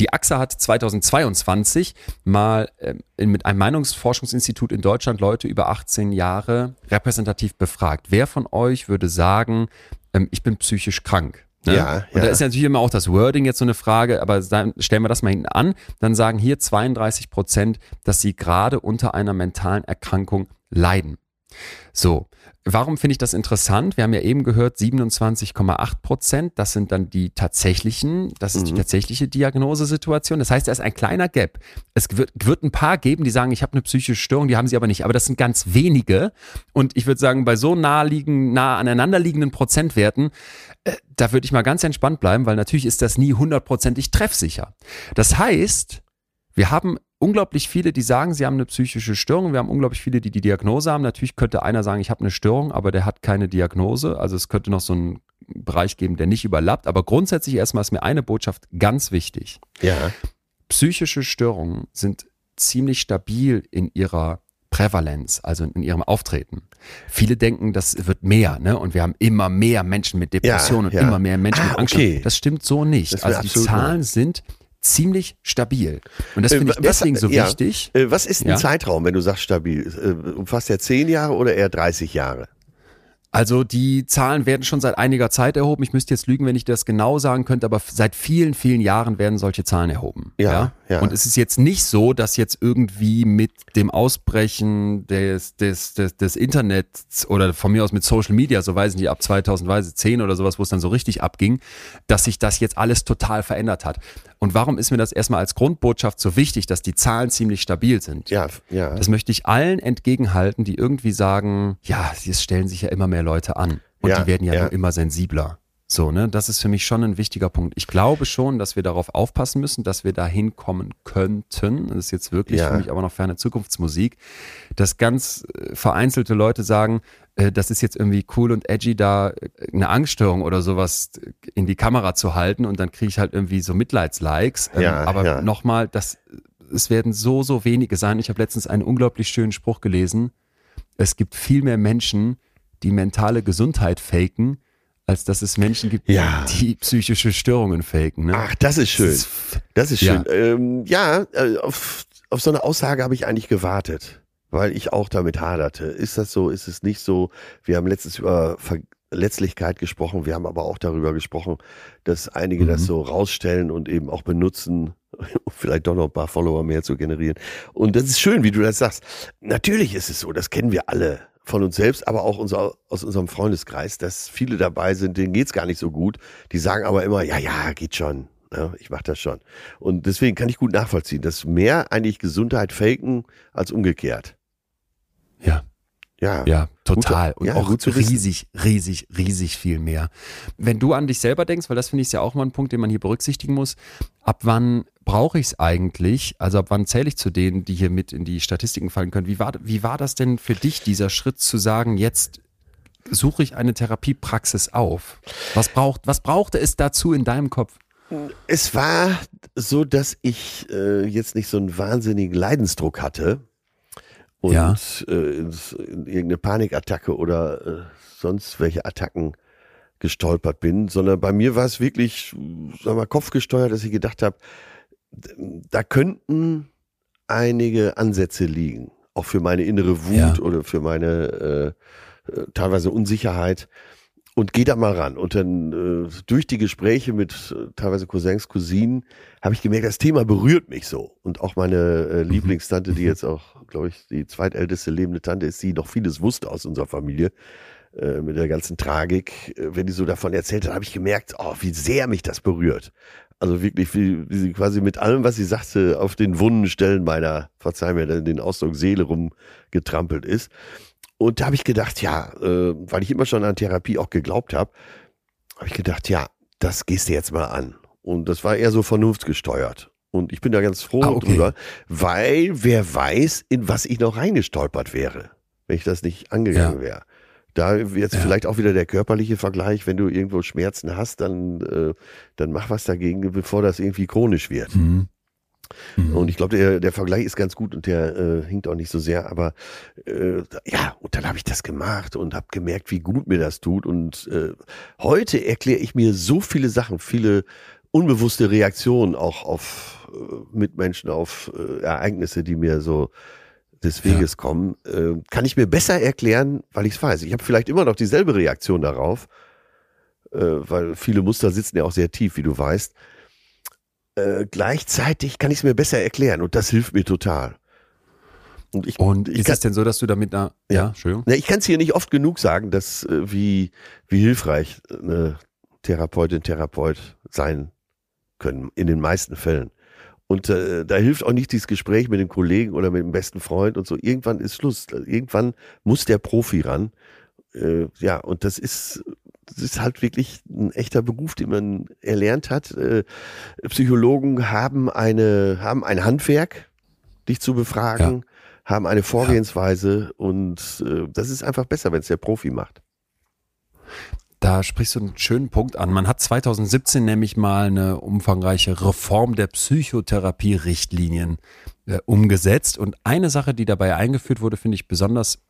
Die AXA hat 2022 mal äh, mit einem Meinungsforschungsinstitut in Deutschland Leute über 18 Jahre repräsentativ befragt. Wer von euch würde sagen, ähm, ich bin psychisch krank? Ne? Ja, und ja. da ist natürlich immer auch das Wording jetzt so eine Frage, aber dann stellen wir das mal hinten an. Dann sagen hier 32 Prozent, dass sie gerade unter einer mentalen Erkrankung leiden. So, Warum finde ich das interessant? Wir haben ja eben gehört, 27,8 Prozent, das sind dann die tatsächlichen, das ist mhm. die tatsächliche Diagnosesituation. Das heißt, da ist ein kleiner Gap. Es wird, wird ein paar geben, die sagen, ich habe eine psychische Störung, die haben sie aber nicht. Aber das sind ganz wenige. Und ich würde sagen, bei so naheliegen, nah aneinanderliegenden Prozentwerten, äh, da würde ich mal ganz entspannt bleiben, weil natürlich ist das nie hundertprozentig treffsicher. Das heißt, wir haben unglaublich viele, die sagen, sie haben eine psychische Störung. Wir haben unglaublich viele, die die Diagnose haben. Natürlich könnte einer sagen, ich habe eine Störung, aber der hat keine Diagnose. Also es könnte noch so einen Bereich geben, der nicht überlappt. Aber grundsätzlich erstmal ist mir eine Botschaft ganz wichtig. Ja. Psychische Störungen sind ziemlich stabil in ihrer Prävalenz, also in ihrem Auftreten. Viele denken, das wird mehr, ne? Und wir haben immer mehr Menschen mit Depressionen ja, ja. und immer mehr Menschen ah, mit Angst. Okay. Das stimmt so nicht. Also die Zahlen sind ziemlich stabil. Und das äh, finde ich deswegen so ja. wichtig. Äh, was ist ein ja? Zeitraum, wenn du sagst stabil? Äh, umfasst er zehn Jahre oder eher 30 Jahre? Also die Zahlen werden schon seit einiger Zeit erhoben. Ich müsste jetzt lügen, wenn ich das genau sagen könnte, aber seit vielen, vielen Jahren werden solche Zahlen erhoben. Ja, ja. ja. Und es ist jetzt nicht so, dass jetzt irgendwie mit dem Ausbrechen des, des, des, des Internets oder von mir aus mit Social Media, so weiß ich nicht, ab 2010 oder sowas, wo es dann so richtig abging, dass sich das jetzt alles total verändert hat. Und warum ist mir das erstmal als Grundbotschaft so wichtig, dass die Zahlen ziemlich stabil sind? Ja, ja. Das möchte ich allen entgegenhalten, die irgendwie sagen, ja, es stellen sich ja immer mehr Leute an und ja, die werden ja, ja. nur immer sensibler. So, ne, das ist für mich schon ein wichtiger Punkt. Ich glaube schon, dass wir darauf aufpassen müssen, dass wir da hinkommen könnten. Das ist jetzt wirklich ja. für mich aber noch ferne Zukunftsmusik, dass ganz äh, vereinzelte Leute sagen, das ist jetzt irgendwie cool und edgy, da äh, eine Angststörung oder sowas in die Kamera zu halten und dann kriege ich halt irgendwie so Mitleidslikes. Ähm, ja, aber ja. nochmal, das, es werden so, so wenige sein. Ich habe letztens einen unglaublich schönen Spruch gelesen. Es gibt viel mehr Menschen, die mentale Gesundheit faken, als dass es Menschen gibt, ja. die psychische Störungen faken. Ne? Ach, das ist schön. Das ist, schön. Ja, ähm, ja äh, auf, auf so eine Aussage habe ich eigentlich gewartet, weil ich auch damit haderte. Ist das so? Ist es nicht so? Wir haben letztens über Verletzlichkeit gesprochen. Wir haben aber auch darüber gesprochen, dass einige mhm. das so rausstellen und eben auch benutzen, um vielleicht doch noch ein paar Follower mehr zu generieren. Und das ist schön, wie du das sagst. Natürlich ist es so, das kennen wir alle von uns selbst, aber auch unser, aus unserem Freundeskreis, dass viele dabei sind, denen geht's gar nicht so gut. Die sagen aber immer, ja, ja, geht schon. Ja, ich mach das schon. Und deswegen kann ich gut nachvollziehen, dass mehr eigentlich Gesundheit faken als umgekehrt. Ja. Ja, ja total. Gut, und ja, auch riesig, riesig, riesig viel mehr. Wenn du an dich selber denkst, weil das finde ich ja auch mal ein Punkt, den man hier berücksichtigen muss, ab wann brauche ich es eigentlich? Also ab wann zähle ich zu denen, die hier mit in die Statistiken fallen können? Wie war, wie war das denn für dich, dieser Schritt zu sagen, jetzt suche ich eine Therapiepraxis auf? Was, braucht, was brauchte es dazu in deinem Kopf? Es war so, dass ich äh, jetzt nicht so einen wahnsinnigen Leidensdruck hatte und ja. äh, in, in irgendeine Panikattacke oder äh, sonst welche Attacken gestolpert bin, sondern bei mir war es wirklich, sag mal, kopfgesteuert, dass ich gedacht habe, da könnten einige Ansätze liegen, auch für meine innere Wut ja. oder für meine äh, äh, teilweise Unsicherheit. Und geh da mal ran. Und dann äh, durch die Gespräche mit äh, teilweise Cousins, Cousinen, habe ich gemerkt, das Thema berührt mich so. Und auch meine äh, mhm. Lieblingstante, die mhm. jetzt auch, glaube ich, die zweitälteste lebende Tante ist, die noch vieles wusste aus unserer Familie, äh, mit der ganzen Tragik, äh, wenn die so davon erzählt hat, habe ich gemerkt, oh, wie sehr mich das berührt. Also wirklich, wie, wie sie quasi mit allem, was sie sagte, auf den wunden Stellen meiner, verzeih mir den Ausdruck, Seele rumgetrampelt ist. Und da habe ich gedacht, ja, äh, weil ich immer schon an Therapie auch geglaubt habe, habe ich gedacht, ja, das gehst du jetzt mal an. Und das war eher so vernunftsgesteuert. Und ich bin da ganz froh ah, okay. drüber, weil wer weiß, in was ich noch reingestolpert wäre, wenn ich das nicht angegangen ja. wäre. Da jetzt ja. vielleicht auch wieder der körperliche Vergleich, wenn du irgendwo Schmerzen hast, dann, äh, dann mach was dagegen, bevor das irgendwie chronisch wird. Mhm. Mhm. Und ich glaube, der, der Vergleich ist ganz gut und der äh, hinkt auch nicht so sehr. Aber äh, ja, und dann habe ich das gemacht und habe gemerkt, wie gut mir das tut. Und äh, heute erkläre ich mir so viele Sachen, viele unbewusste Reaktionen auch auf äh, Mitmenschen, auf äh, Ereignisse, die mir so des Weges ja. kommen, äh, kann ich mir besser erklären, weil ich es weiß. Ich habe vielleicht immer noch dieselbe Reaktion darauf, äh, weil viele Muster sitzen ja auch sehr tief, wie du weißt. Äh, gleichzeitig kann ich es mir besser erklären und das hilft mir total. Und, ich, und ist kann, es denn so, dass du damit da, ja, ja Entschuldigung. Na, ich kann es hier nicht oft genug sagen, dass äh, wie, wie hilfreich eine Therapeutin, Therapeut sein können, in den meisten Fällen. Und äh, da hilft auch nicht dieses Gespräch mit dem Kollegen oder mit dem besten Freund und so. Irgendwann ist Schluss. Irgendwann muss der Profi ran. Äh, ja, und das ist, ist halt wirklich ein echter Beruf, den man erlernt hat. Äh, Psychologen haben eine, haben ein Handwerk, dich zu befragen, ja. haben eine Vorgehensweise ja. und äh, das ist einfach besser, wenn es der Profi macht. Da sprichst du einen schönen Punkt an. Man hat 2017 nämlich mal eine umfangreiche Reform der Psychotherapie-Richtlinien äh, umgesetzt. Und eine Sache, die dabei eingeführt wurde, finde ich besonders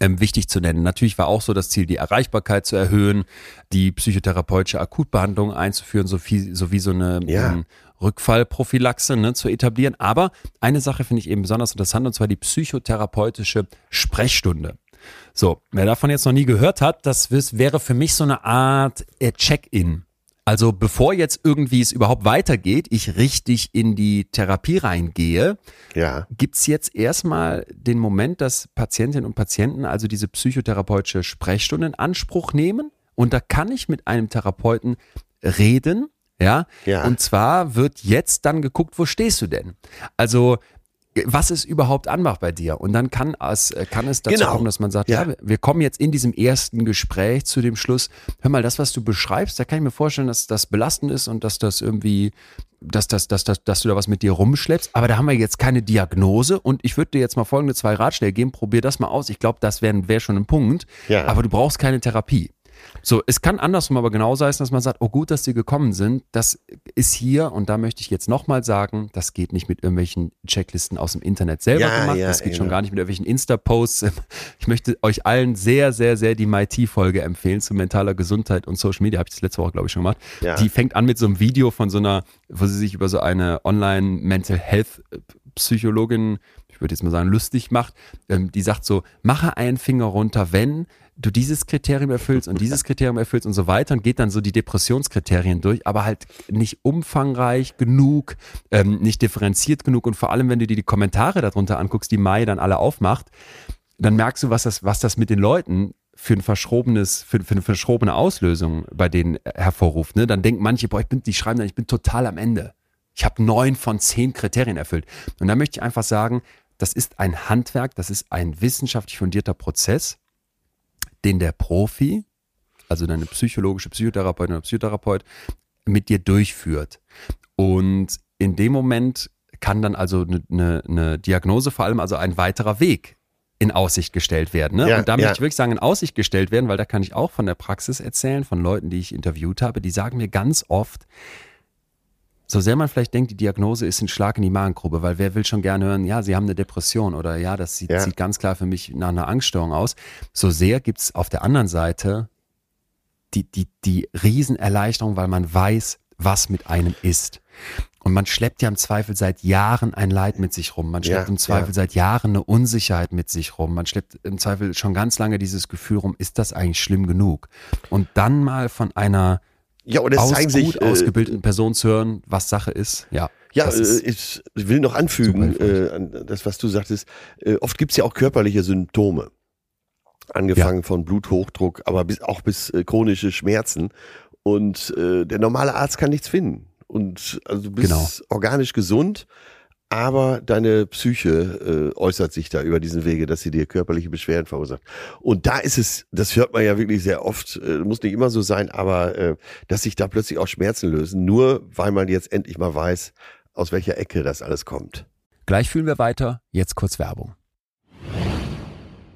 ähm, wichtig zu nennen. Natürlich war auch so das Ziel, die Erreichbarkeit zu erhöhen, die psychotherapeutische Akutbehandlung einzuführen, sowie, sowie so eine ja. ähm, Rückfallprophylaxe ne, zu etablieren. Aber eine Sache finde ich eben besonders interessant, und zwar die psychotherapeutische Sprechstunde. So, wer davon jetzt noch nie gehört hat, das wäre für mich so eine Art äh, Check-in. Also bevor jetzt irgendwie es überhaupt weitergeht, ich richtig in die Therapie reingehe, ja. gibt's jetzt erstmal den Moment, dass Patientinnen und Patienten also diese psychotherapeutische Sprechstunde in Anspruch nehmen. Und da kann ich mit einem Therapeuten reden, ja? ja. Und zwar wird jetzt dann geguckt, wo stehst du denn? Also was ist überhaupt Anmach bei dir? Und dann kann es, äh, kann es dazu genau. kommen, dass man sagt, ja. ja. wir kommen jetzt in diesem ersten Gespräch zu dem Schluss, hör mal, das, was du beschreibst, da kann ich mir vorstellen, dass das belastend ist und dass das irgendwie, dass, das, dass, dass, dass du da was mit dir rumschleppst. Aber da haben wir jetzt keine Diagnose und ich würde dir jetzt mal folgende zwei Ratschläge geben, probier das mal aus. Ich glaube, das wäre wär schon ein Punkt. Ja. Aber du brauchst keine Therapie. So, es kann andersrum aber genauso heißen, dass man sagt, oh gut, dass sie gekommen sind. Das ist hier, und da möchte ich jetzt nochmal sagen, das geht nicht mit irgendwelchen Checklisten aus dem Internet selber ja, gemacht. Ja, das geht genau. schon gar nicht mit irgendwelchen Insta-Posts. Ich möchte euch allen sehr, sehr, sehr die MIT-Folge empfehlen zu mentaler Gesundheit und Social Media. Habe ich das letzte Woche, glaube ich, schon gemacht. Die fängt an mit so einem Video von so einer, wo sie sich über so eine Online-Mental Health Psychologin, ich würde jetzt mal sagen, lustig macht. Ähm, die sagt so, mache einen Finger runter, wenn du dieses Kriterium erfüllst und dieses Kriterium erfüllst und so weiter und geht dann so die Depressionskriterien durch, aber halt nicht umfangreich genug, ähm, nicht differenziert genug und vor allem, wenn du dir die Kommentare darunter anguckst, die Mai dann alle aufmacht, dann merkst du, was das, was das mit den Leuten für ein verschrobenes, für, für eine verschrobene Auslösung bei denen hervorruft. Ne? Dann denken manche, boah, ich bin, die schreiben dann, ich bin total am Ende. Ich habe neun von zehn Kriterien erfüllt. Und da möchte ich einfach sagen, das ist ein Handwerk, das ist ein wissenschaftlich fundierter Prozess den der Profi, also deine psychologische Psychotherapeutin oder Psychotherapeut, mit dir durchführt. Und in dem Moment kann dann also eine, eine, eine Diagnose, vor allem also ein weiterer Weg in Aussicht gestellt werden. Ne? Ja, und da möchte ich wirklich sagen, in Aussicht gestellt werden, weil da kann ich auch von der Praxis erzählen, von Leuten, die ich interviewt habe, die sagen mir ganz oft, so sehr man vielleicht denkt, die Diagnose ist ein Schlag in die Magengrube, weil wer will schon gerne hören, ja, sie haben eine Depression oder ja, das sieht, ja. sieht ganz klar für mich nach einer Angststörung aus. So sehr gibt's auf der anderen Seite die, die, die Riesenerleichterung, weil man weiß, was mit einem ist. Und man schleppt ja im Zweifel seit Jahren ein Leid mit sich rum. Man schleppt ja, im Zweifel ja. seit Jahren eine Unsicherheit mit sich rum. Man schleppt im Zweifel schon ganz lange dieses Gefühl rum, ist das eigentlich schlimm genug? Und dann mal von einer ja, und es aus zeigen sich gut äh, ausgebildeten Personen zu hören, was Sache ist. Ja. Ja, äh, ich will noch anfügen, äh, an das, was du sagtest, äh, oft gibt's ja auch körperliche Symptome. Angefangen von Bluthochdruck, aber bis, auch bis äh, chronische Schmerzen. Und äh, der normale Arzt kann nichts finden. Und also du bist Genau. organisch gesund, aber deine Psyche äh, äußert sich da über diesen Wege, dass sie dir körperliche Beschwerden verursacht. Und da ist es, das hört man ja wirklich sehr oft, äh, muss nicht immer so sein, aber äh, dass sich da plötzlich auch Schmerzen lösen, nur weil man jetzt endlich mal weiß, aus welcher Ecke das alles kommt. Gleich fühlen wir weiter. Jetzt kurz Werbung.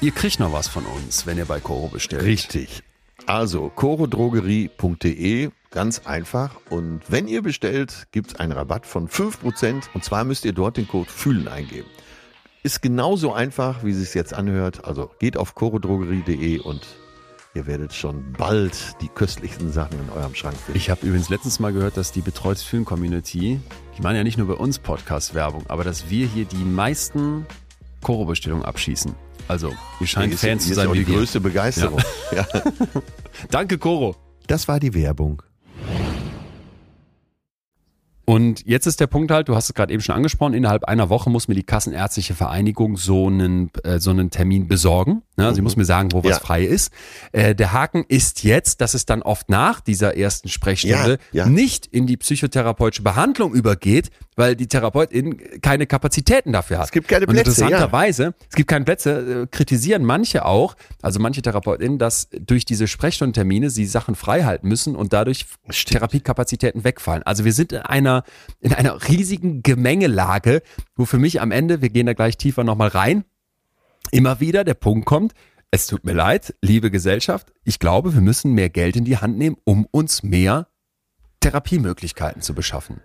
ihr kriegt noch was von uns, wenn ihr bei Koro bestellt. Richtig. Also, chorodrogerie.de, ganz einfach. Und wenn ihr bestellt, gibt es einen Rabatt von 5%. Und zwar müsst ihr dort den Code FÜHLEN eingeben. Ist genauso einfach, wie es sich jetzt anhört. Also geht auf chorodrogerie.de und ihr werdet schon bald die köstlichsten Sachen in eurem Schrank finden. Ich habe übrigens letztens mal gehört, dass die Betreutes Fühlen Community, die machen ja nicht nur bei uns Podcast-Werbung, aber dass wir hier die meisten Koro-Bestellungen abschießen. Also, ihr scheint Fans zu hier ist sein auch wie die wir. größte Begeisterung. Ja. Danke, Koro. Das war die Werbung. Und jetzt ist der Punkt halt, du hast es gerade eben schon angesprochen, innerhalb einer Woche muss mir die Kassenärztliche Vereinigung so einen, äh, so einen Termin besorgen. Ne? Sie muss mir sagen, wo was Mhm. Ja. frei ist. Äh, der Haken ist jetzt, dass es dann oft nach dieser ersten Sprechstunde Ja, ja. nicht in die psychotherapeutische Behandlung übergeht, weil die Therapeutin keine Kapazitäten dafür hat. Es gibt keine Und Plätze, interessanterweise, es gibt keine Plätze, äh, kritisieren manche auch, also manche TherapeutInnen, dass durch diese Sprechstundentermine sie Sachen frei halten müssen und dadurch Stimmt. Therapiekapazitäten wegfallen. Also wir sind in einer, in einer riesigen Gemengelage, wo für mich am Ende, wir gehen da gleich tiefer nochmal rein, immer wieder der Punkt kommt, es tut mir leid, liebe Gesellschaft, ich glaube, wir müssen mehr Geld in die Hand nehmen, um uns mehr Therapiemöglichkeiten zu beschaffen.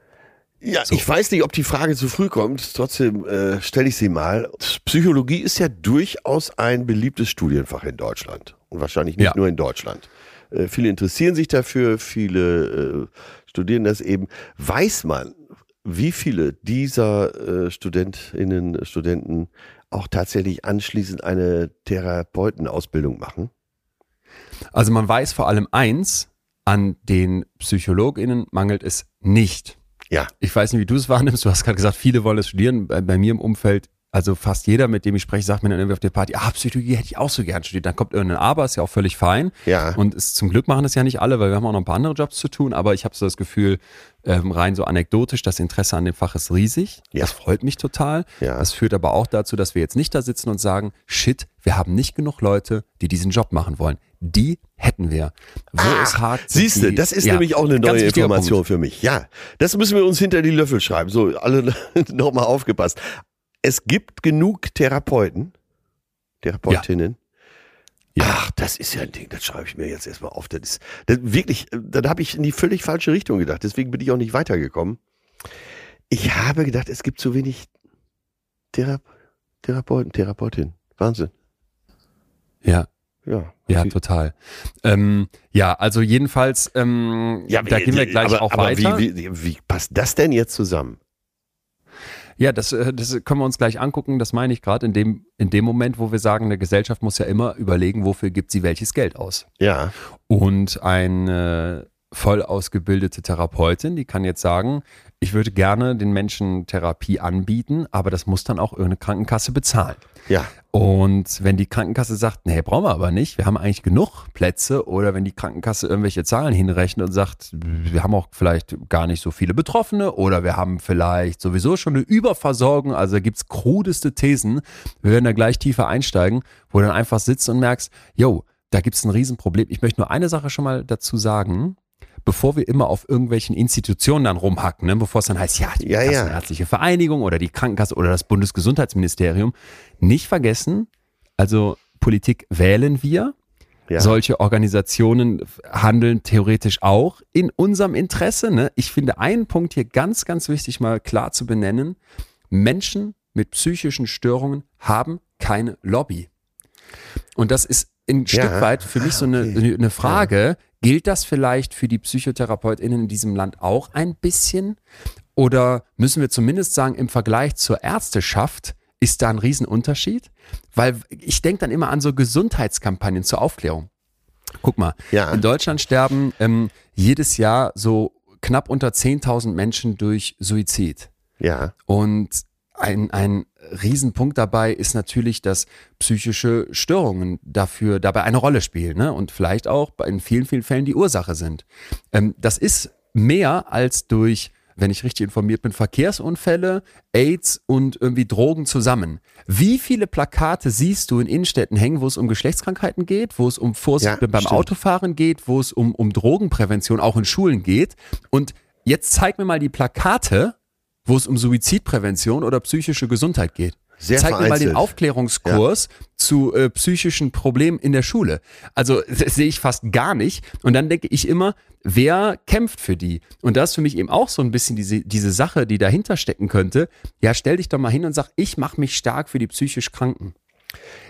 Ja, ich weiß nicht, ob die Frage zu früh kommt. Trotzdem äh, stelle ich sie mal. Psychologie ist ja durchaus ein beliebtes Studienfach in Deutschland. Und wahrscheinlich nicht Ja. nur in Deutschland. Äh, viele interessieren sich dafür, viele äh, studieren das eben. Weiß man, wie viele dieser äh, Studentinnen, Studenten auch tatsächlich anschließend eine Therapeutenausbildung machen? Also man weiß vor allem eins, an den PsychologInnen mangelt es nicht. Ja. Ich weiß nicht, wie du es wahrnimmst. Du hast gerade gesagt, viele wollen es studieren. Bei, bei mir im Umfeld, also fast jeder, mit dem ich spreche, sagt mir dann irgendwie auf der Party, ah, Psychologie hätte ich auch so gern studiert. Dann kommt irgendein Aber, ist ja auch völlig fein. Ja. Und es, zum Glück machen das ja nicht alle, weil wir haben auch noch ein paar andere Jobs zu tun. Aber ich habe so das Gefühl, ähm, rein so anekdotisch, das Interesse an dem Fach ist riesig. Ja. Das freut mich total. Ja. Das führt aber auch dazu, dass wir jetzt nicht da sitzen und sagen, shit, wir haben nicht genug Leute, die diesen Job machen wollen. Die hätten wir. Wo es hakt, sind Siehst du, das ist Ja, nämlich auch eine neue Information Punkt. für mich. Ja, das müssen wir uns hinter die Löffel schreiben. So, alle nochmal aufgepasst. Es gibt genug Therapeuten, Therapeutinnen. Ja. Ach, das ist ja ein Ding, das schreibe ich mir jetzt erstmal auf. Das ist das wirklich, äh, dann habe ich in die völlig falsche Richtung gedacht. Deswegen bin ich auch nicht weitergekommen. Ich habe gedacht, es gibt zu wenig Thera Therapeuten, Therapeutinnen. Wahnsinn. Ja, Ja. ja, total. Ähm, ja, also jedenfalls, ähm, da gehen wir gleich aber, auch aber weiter. Wie, wie, wie passt das denn jetzt zusammen? Ja, das, äh, das können wir uns gleich angucken. Das meine ich gerade in dem, in dem Moment, wo wir sagen, eine Gesellschaft muss ja immer überlegen, wofür gibt sie welches Geld aus. Ja. Und eine voll ausgebildete Therapeutin, die kann jetzt sagen, ich würde gerne den Menschen Therapie anbieten, aber das muss dann auch irgendeine Krankenkasse bezahlen. Ja. Und wenn die Krankenkasse sagt, nee, brauchen wir aber nicht, wir haben eigentlich genug Plätze, oder wenn die Krankenkasse irgendwelche Zahlen hinrechnet und sagt, wir haben auch vielleicht gar nicht so viele Betroffene, oder wir haben vielleicht sowieso schon eine Überversorgung, also da gibt's krudeste Thesen, wir werden da gleich tiefer einsteigen, wo du dann einfach sitzt und merkst, yo, da gibt's ein Riesenproblem. Ich möchte nur eine Sache schon mal dazu sagen. Bevor wir immer auf irgendwelchen Institutionen dann rumhacken, ne? bevor es dann heißt, ja, die Ja, ja. Kassenärztliche Vereinigung oder die Krankenkasse oder das Bundesgesundheitsministerium, nicht vergessen, also Politik wählen wir, Ja. solche Organisationen handeln theoretisch auch in unserem Interesse. Ne? Ich finde einen Punkt hier ganz, ganz wichtig mal klar zu benennen. Menschen mit psychischen Störungen haben keine Lobby. Und das ist ein Stück Ja. weit für mich so eine, okay. eine Frage. Gilt das vielleicht für die PsychotherapeutInnen in diesem Land auch ein bisschen? Oder müssen wir zumindest sagen, im Vergleich zur Ärzteschaft ist da ein Riesenunterschied? Weil ich denke dann immer an so Gesundheitskampagnen zur Aufklärung. Guck mal, Ja. in Deutschland sterben ähm, jedes Jahr so knapp unter 10.000 Menschen durch Suizid. Ja. Und ein, ein Riesenpunkt dabei ist natürlich, dass psychische Störungen dafür dabei eine Rolle spielen ne? und vielleicht auch in vielen, vielen Fällen die Ursache sind. Ähm, das ist mehr als durch, wenn ich richtig informiert bin, Verkehrsunfälle, AIDS und irgendwie Drogen zusammen. Wie viele Plakate siehst du in Innenstädten hängen, wo es um Geschlechtskrankheiten geht, wo es um Vorsicht Ja, beim stimmt. Autofahren geht, wo es um, um Drogenprävention auch in Schulen geht? Und jetzt zeig mir mal die Plakate, wo es um Suizidprävention oder psychische Gesundheit geht. Sehr Zeig mir mal den vereinzelt. Aufklärungskurs zu äh, psychischen Problemen in der Schule. Also sehe ich fast gar nicht. Und dann denke ich immer, wer kämpft für die? Und das ist für mich eben auch so ein bisschen diese, diese Sache, die dahinter stecken könnte. Ja, stell dich doch mal hin und sag, ich mache mich stark für die psychisch Kranken.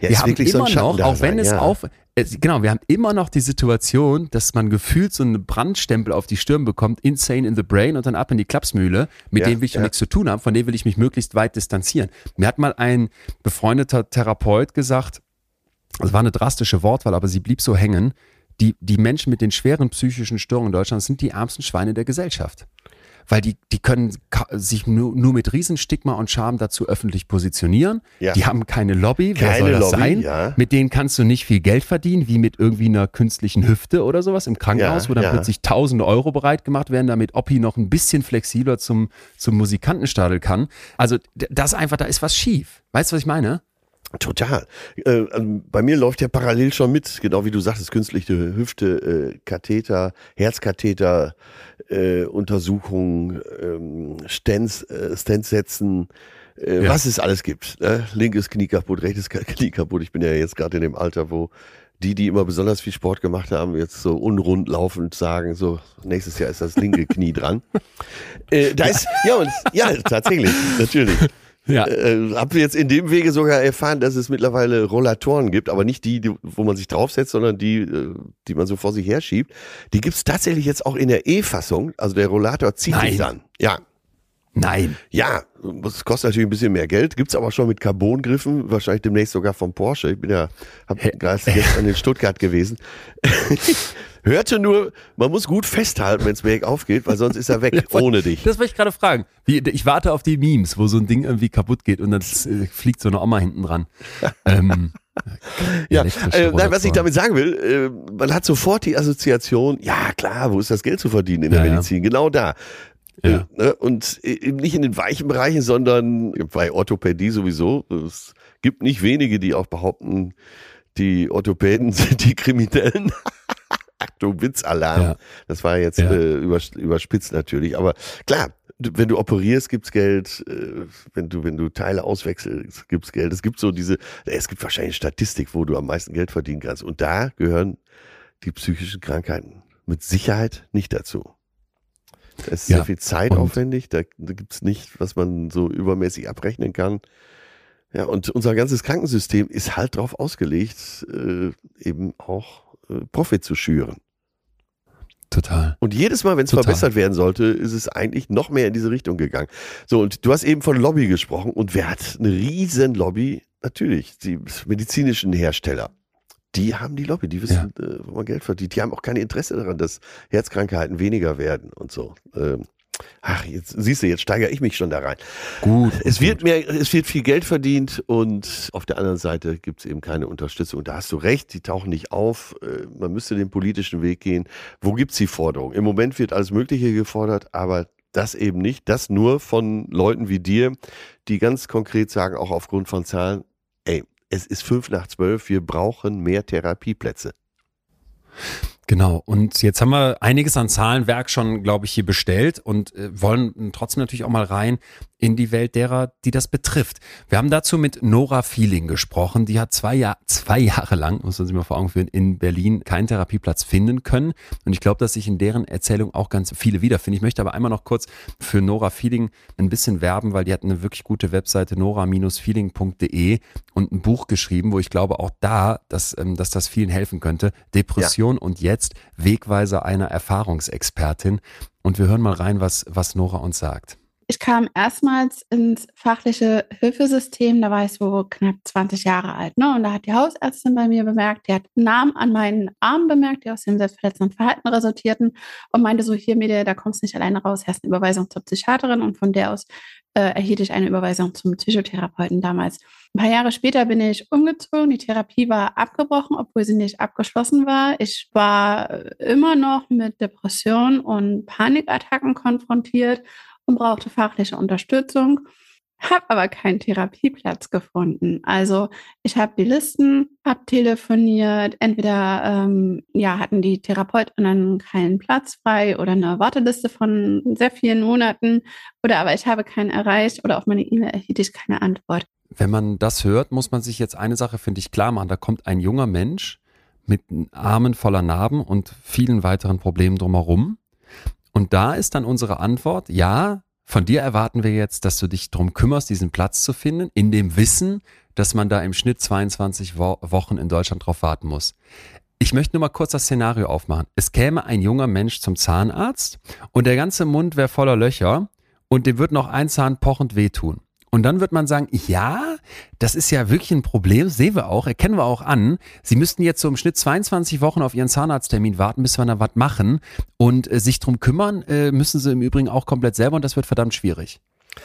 Ja wir haben so immer ein noch, auch wenn es ja. auf, genau, wir haben immer noch die Situation, dass man gefühlt so einen Brandstempel auf die Stirn bekommt, insane in the brain und dann ab in die Klapsmühle, mit Ja, dem will ich ja. nichts zu tun haben, von dem will ich mich möglichst weit distanzieren. Mir hat mal ein befreundeter Therapeut gesagt, das war eine drastische Wortwahl, aber sie blieb so hängen, die, die Menschen mit den schweren psychischen Störungen in Deutschland sind die ärmsten Schweine der Gesellschaft. Weil die, die können sich nur, nur mit Riesenstigma und Scham dazu öffentlich positionieren. Ja. Die haben keine Lobby. Wer Keine soll das Lobby, sein? ja. Mit denen kannst du nicht viel Geld verdienen, wie mit irgendwie einer künstlichen Hüfte oder sowas im Krankenhaus, Ja, wo dann plötzlich tausende Euro bereit gemacht werden, damit Oppi noch ein bisschen flexibler zum, zum Musikantenstadel kann. Also das einfach, da ist was schief. Weißt du, was ich meine? Total. Äh, ähm, bei mir läuft ja parallel schon mit, genau wie du sagtest, künstliche Hüfte, äh, Katheter, Herzkatheter, äh, Untersuchungen, ähm, Stents, äh, Stents setzen, äh, Ja. was es alles gibt. Ne? Linkes Knie kaputt, rechtes Knie kaputt. Ich bin ja jetzt gerade in dem Alter, wo die, die immer besonders viel Sport gemacht haben, jetzt so unrund laufend sagen, so nächstes Jahr ist das linke Knie dran. Äh, da ist, ja, und, ja, tatsächlich, natürlich. Ja. Äh, hab jetzt in dem Wege sogar erfahren, dass es mittlerweile Rollatoren gibt, aber nicht die, die wo man sich draufsetzt, sondern die, äh, die man so vor sich herschiebt. Die gibt's tatsächlich jetzt auch in der E-Fassung. Also der Rollator zieht Nein. sich dann. Ja, Nein. ja, das kostet natürlich ein bisschen mehr Geld. Gibt's aber schon mit Carbongriffen, wahrscheinlich demnächst sogar vom Porsche. Ich bin ja, hab gerade gestern in Stuttgart gewesen. Hörte nur, man muss gut festhalten, wenn's bergauf geht, weil sonst ist er weg ohne dich. Das wollte ich gerade fragen. Ich warte auf die Memes, wo so ein Ding irgendwie kaputt geht und dann äh, fliegt so eine Oma hinten dran. Ähm, Ja, äh, nein, was ich damit sagen will, äh, man hat sofort die Assoziation, ja klar, wo ist das Geld zu verdienen in der Ja, ja. Medizin? Genau da. Ja. Äh, ne? Und äh, nicht in den weichen Bereichen, sondern bei Orthopädie sowieso. Es gibt nicht wenige, die auch behaupten, die Orthopäden sind die Kriminellen. Achtung, Witzalarm. Ja. Das war jetzt Ja. äh, übers- überspitzt natürlich. Aber klar, wenn du operierst, gibt's Geld. Äh, wenn du, wenn du Teile auswechselst, gibt's Geld. Es gibt so diese, es gibt wahrscheinlich Statistik, wo du am meisten Geld verdienen kannst. Und da gehören die psychischen Krankheiten mit Sicherheit nicht dazu. Es ist Ja, sehr viel Zeit und- aufwendig. Da, da gibt's nicht, was man so übermäßig abrechnen kann. Ja, und unser ganzes Krankensystem ist halt darauf ausgelegt, äh, eben auch Profit zu schüren. Total. Und jedes Mal, wenn es verbessert werden sollte, ist es eigentlich noch mehr in diese Richtung gegangen. So, und du hast eben von Lobby gesprochen. Und wer hat eine riesen Lobby? Natürlich, die medizinischen Hersteller. Die haben die Lobby, die wissen, äh, wo man Geld verdient. Die haben auch kein Interesse daran, dass Herzkrankheiten weniger werden und so. Ähm, ach, jetzt siehst du, jetzt steigere ich mich schon da rein. Gut. Es wird mehr, es wird viel Geld verdient und auf der anderen Seite gibt es eben keine Unterstützung. Da hast du recht, die tauchen nicht auf. Äh, Man müsste den politischen Weg gehen. Wo gibt's die Forderung? Im Moment wird alles Mögliche gefordert, aber das eben nicht. Das nur von Leuten wie dir, die ganz konkret sagen, auch aufgrund von Zahlen, ey, es ist fünf nach zwölf, wir brauchen mehr Therapieplätze. Genau. Und jetzt haben wir einiges an Zahlenwerk schon, glaube ich, hier bestellt und äh, wollen trotzdem natürlich auch mal rein in die Welt derer, die das betrifft. Wir haben dazu mit Nora Feeling gesprochen. Die hat zwei, Jahr, zwei Jahre lang, muss man sich mal vor Augen führen, in Berlin keinen Therapieplatz finden können. Und ich glaube, dass sich in deren Erzählung auch ganz viele wiederfinden. Ich möchte aber einmal noch kurz für Nora Feeling ein bisschen werben, weil die hat eine wirklich gute Webseite nora-feeling.de und ein Buch geschrieben, wo ich glaube auch da, dass, ähm, dass das vielen helfen könnte. Depression ja. und jetzt Wegweiser einer Erfahrungsexpertin. Und wir hören mal rein, was, was Nora uns sagt. Ich kam erstmals ins fachliche Hilfesystem, da war ich so knapp 20 Jahre alt. Ne? Und da hat die Hausärztin bei mir bemerkt, die hat Namen an meinen Armen bemerkt, die aus dem selbstverletzenden Verhalten resultierten und meinte so, hier Mädel, da kommst du nicht alleine raus, hast eine Überweisung zur Psychiaterin und von der aus äh, erhielt ich eine Überweisung zum Psychotherapeuten damals. Ein paar Jahre später bin ich umgezogen, die Therapie war abgebrochen, obwohl sie nicht abgeschlossen war. Ich war immer noch mit Depressionen und Panikattacken konfrontiert und brauchte fachliche Unterstützung, habe aber keinen Therapieplatz gefunden. Also ich habe die Listen abtelefoniert, entweder ähm, ja, hatten die Therapeutinnen keinen Platz frei oder eine Warteliste von sehr vielen Monaten oder aber ich habe keinen erreicht oder auf meine E-Mail erhielt ich keine Antwort. Wenn man das hört, muss man sich jetzt eine Sache, finde ich, klar machen. Da kommt ein junger Mensch mit Armen voller Narben und vielen weiteren Problemen drumherum und da ist dann unsere Antwort, ja, von dir erwarten wir jetzt, dass du dich drum kümmerst, diesen Platz zu finden, in dem Wissen, dass man da im Schnitt 22 Wo Wochen in Deutschland drauf warten muss. Ich möchte nur mal kurz das Szenario aufmachen. Es käme ein junger Mensch zum Zahnarzt und der ganze Mund wäre voller Löcher und dem wird noch ein Zahn pochend wehtun. Und dann wird man sagen, ja, das ist ja wirklich ein Problem, sehen wir auch, erkennen wir auch an. Sie müssten jetzt so im Schnitt 22 Wochen auf Ihren Zahnarzttermin warten, bis wir da was machen. Und äh, sich drum kümmern äh, müssen Sie im Übrigen auch komplett selber und das wird verdammt schwierig.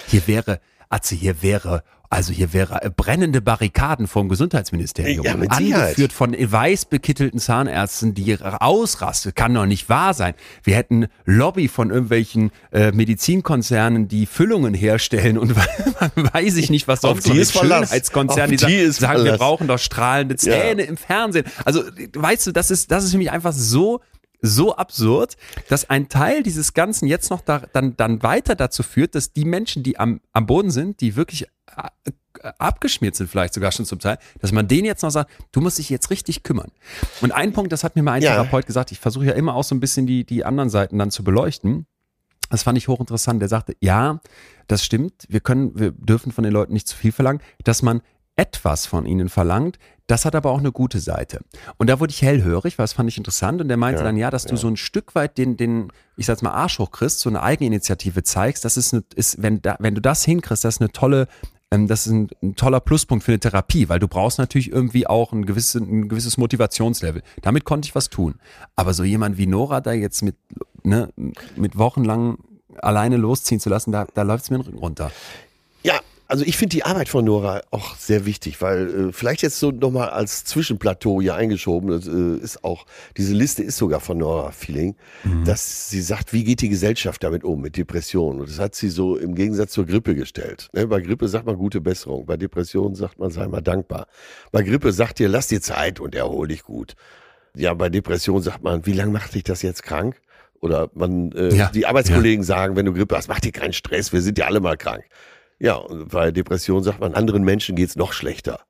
Hier wäre, Atze, hier wäre also hier wäre äh, brennende Barrikaden vom Gesundheitsministerium. Ja, mit angeführt von weiß bekittelten Zahnärzten, die ausrastet. Kann doch nicht wahr sein. Wir hätten Lobby von irgendwelchen äh, Medizinkonzernen, die Füllungen herstellen und weiß ich nicht, was sonst noch ist die, die sagen, sagen wir brauchen doch strahlende Zähne ja. im Fernsehen. Also weißt du, das ist, das ist für mich einfach so so absurd, dass ein Teil dieses Ganzen jetzt noch da, dann, dann weiter dazu führt, dass die Menschen, die am, am Boden sind, die wirklich äh, abgeschmiert sind vielleicht sogar schon zum Teil, dass man denen jetzt noch sagt, du musst dich jetzt richtig kümmern. Und ein Punkt, das hat mir mal ein ja. Therapeut gesagt, ich versuche ja immer auch so ein bisschen die, die anderen Seiten dann zu beleuchten. Das fand ich hochinteressant. Der sagte, ja, das stimmt, wir können, wir dürfen von den Leuten nicht zu viel verlangen, dass man etwas von ihnen verlangt, das hat aber auch eine gute Seite. Und da wurde ich hellhörig, weil das fand ich interessant. Und der meinte ja, dann, ja, dass ja. du so ein Stück weit den, den, ich sag's mal, Arsch hochkriegst, so eine Eigeninitiative zeigst. Das ist, eine, ist wenn, da, wenn du das hinkriegst, das ist eine tolle, ähm, das ist ein, ein, toller Pluspunkt für eine Therapie, weil du brauchst natürlich irgendwie auch ein, gewisse, ein gewisses Motivationslevel. Damit konnte ich was tun. Aber so jemand wie Nora da jetzt mit, ne, mit wochenlang alleine losziehen zu lassen, da, da läuft es mir den Rücken runter. Also ich finde die Arbeit von Nora auch sehr wichtig, weil äh, vielleicht jetzt so nochmal als Zwischenplateau hier eingeschoben, das äh, ist auch, diese Liste ist sogar von Nora Feeling, mhm. dass sie sagt, wie geht die Gesellschaft damit um, mit Depressionen? Und das hat sie so im Gegensatz zur Grippe gestellt. Ne? Bei Grippe sagt man gute Besserung, bei Depressionen sagt man, sei mal dankbar. Bei Grippe sagt ihr, lass dir Zeit und erhol dich gut. Ja, bei Depression sagt man, wie lange macht dich das jetzt krank? Oder man, äh, ja, die Arbeitskollegen ja. sagen, wenn du Grippe hast, mach dir keinen Stress, wir sind ja alle mal krank. Ja, bei Depression sagt man, anderen Menschen geht's noch schlechter.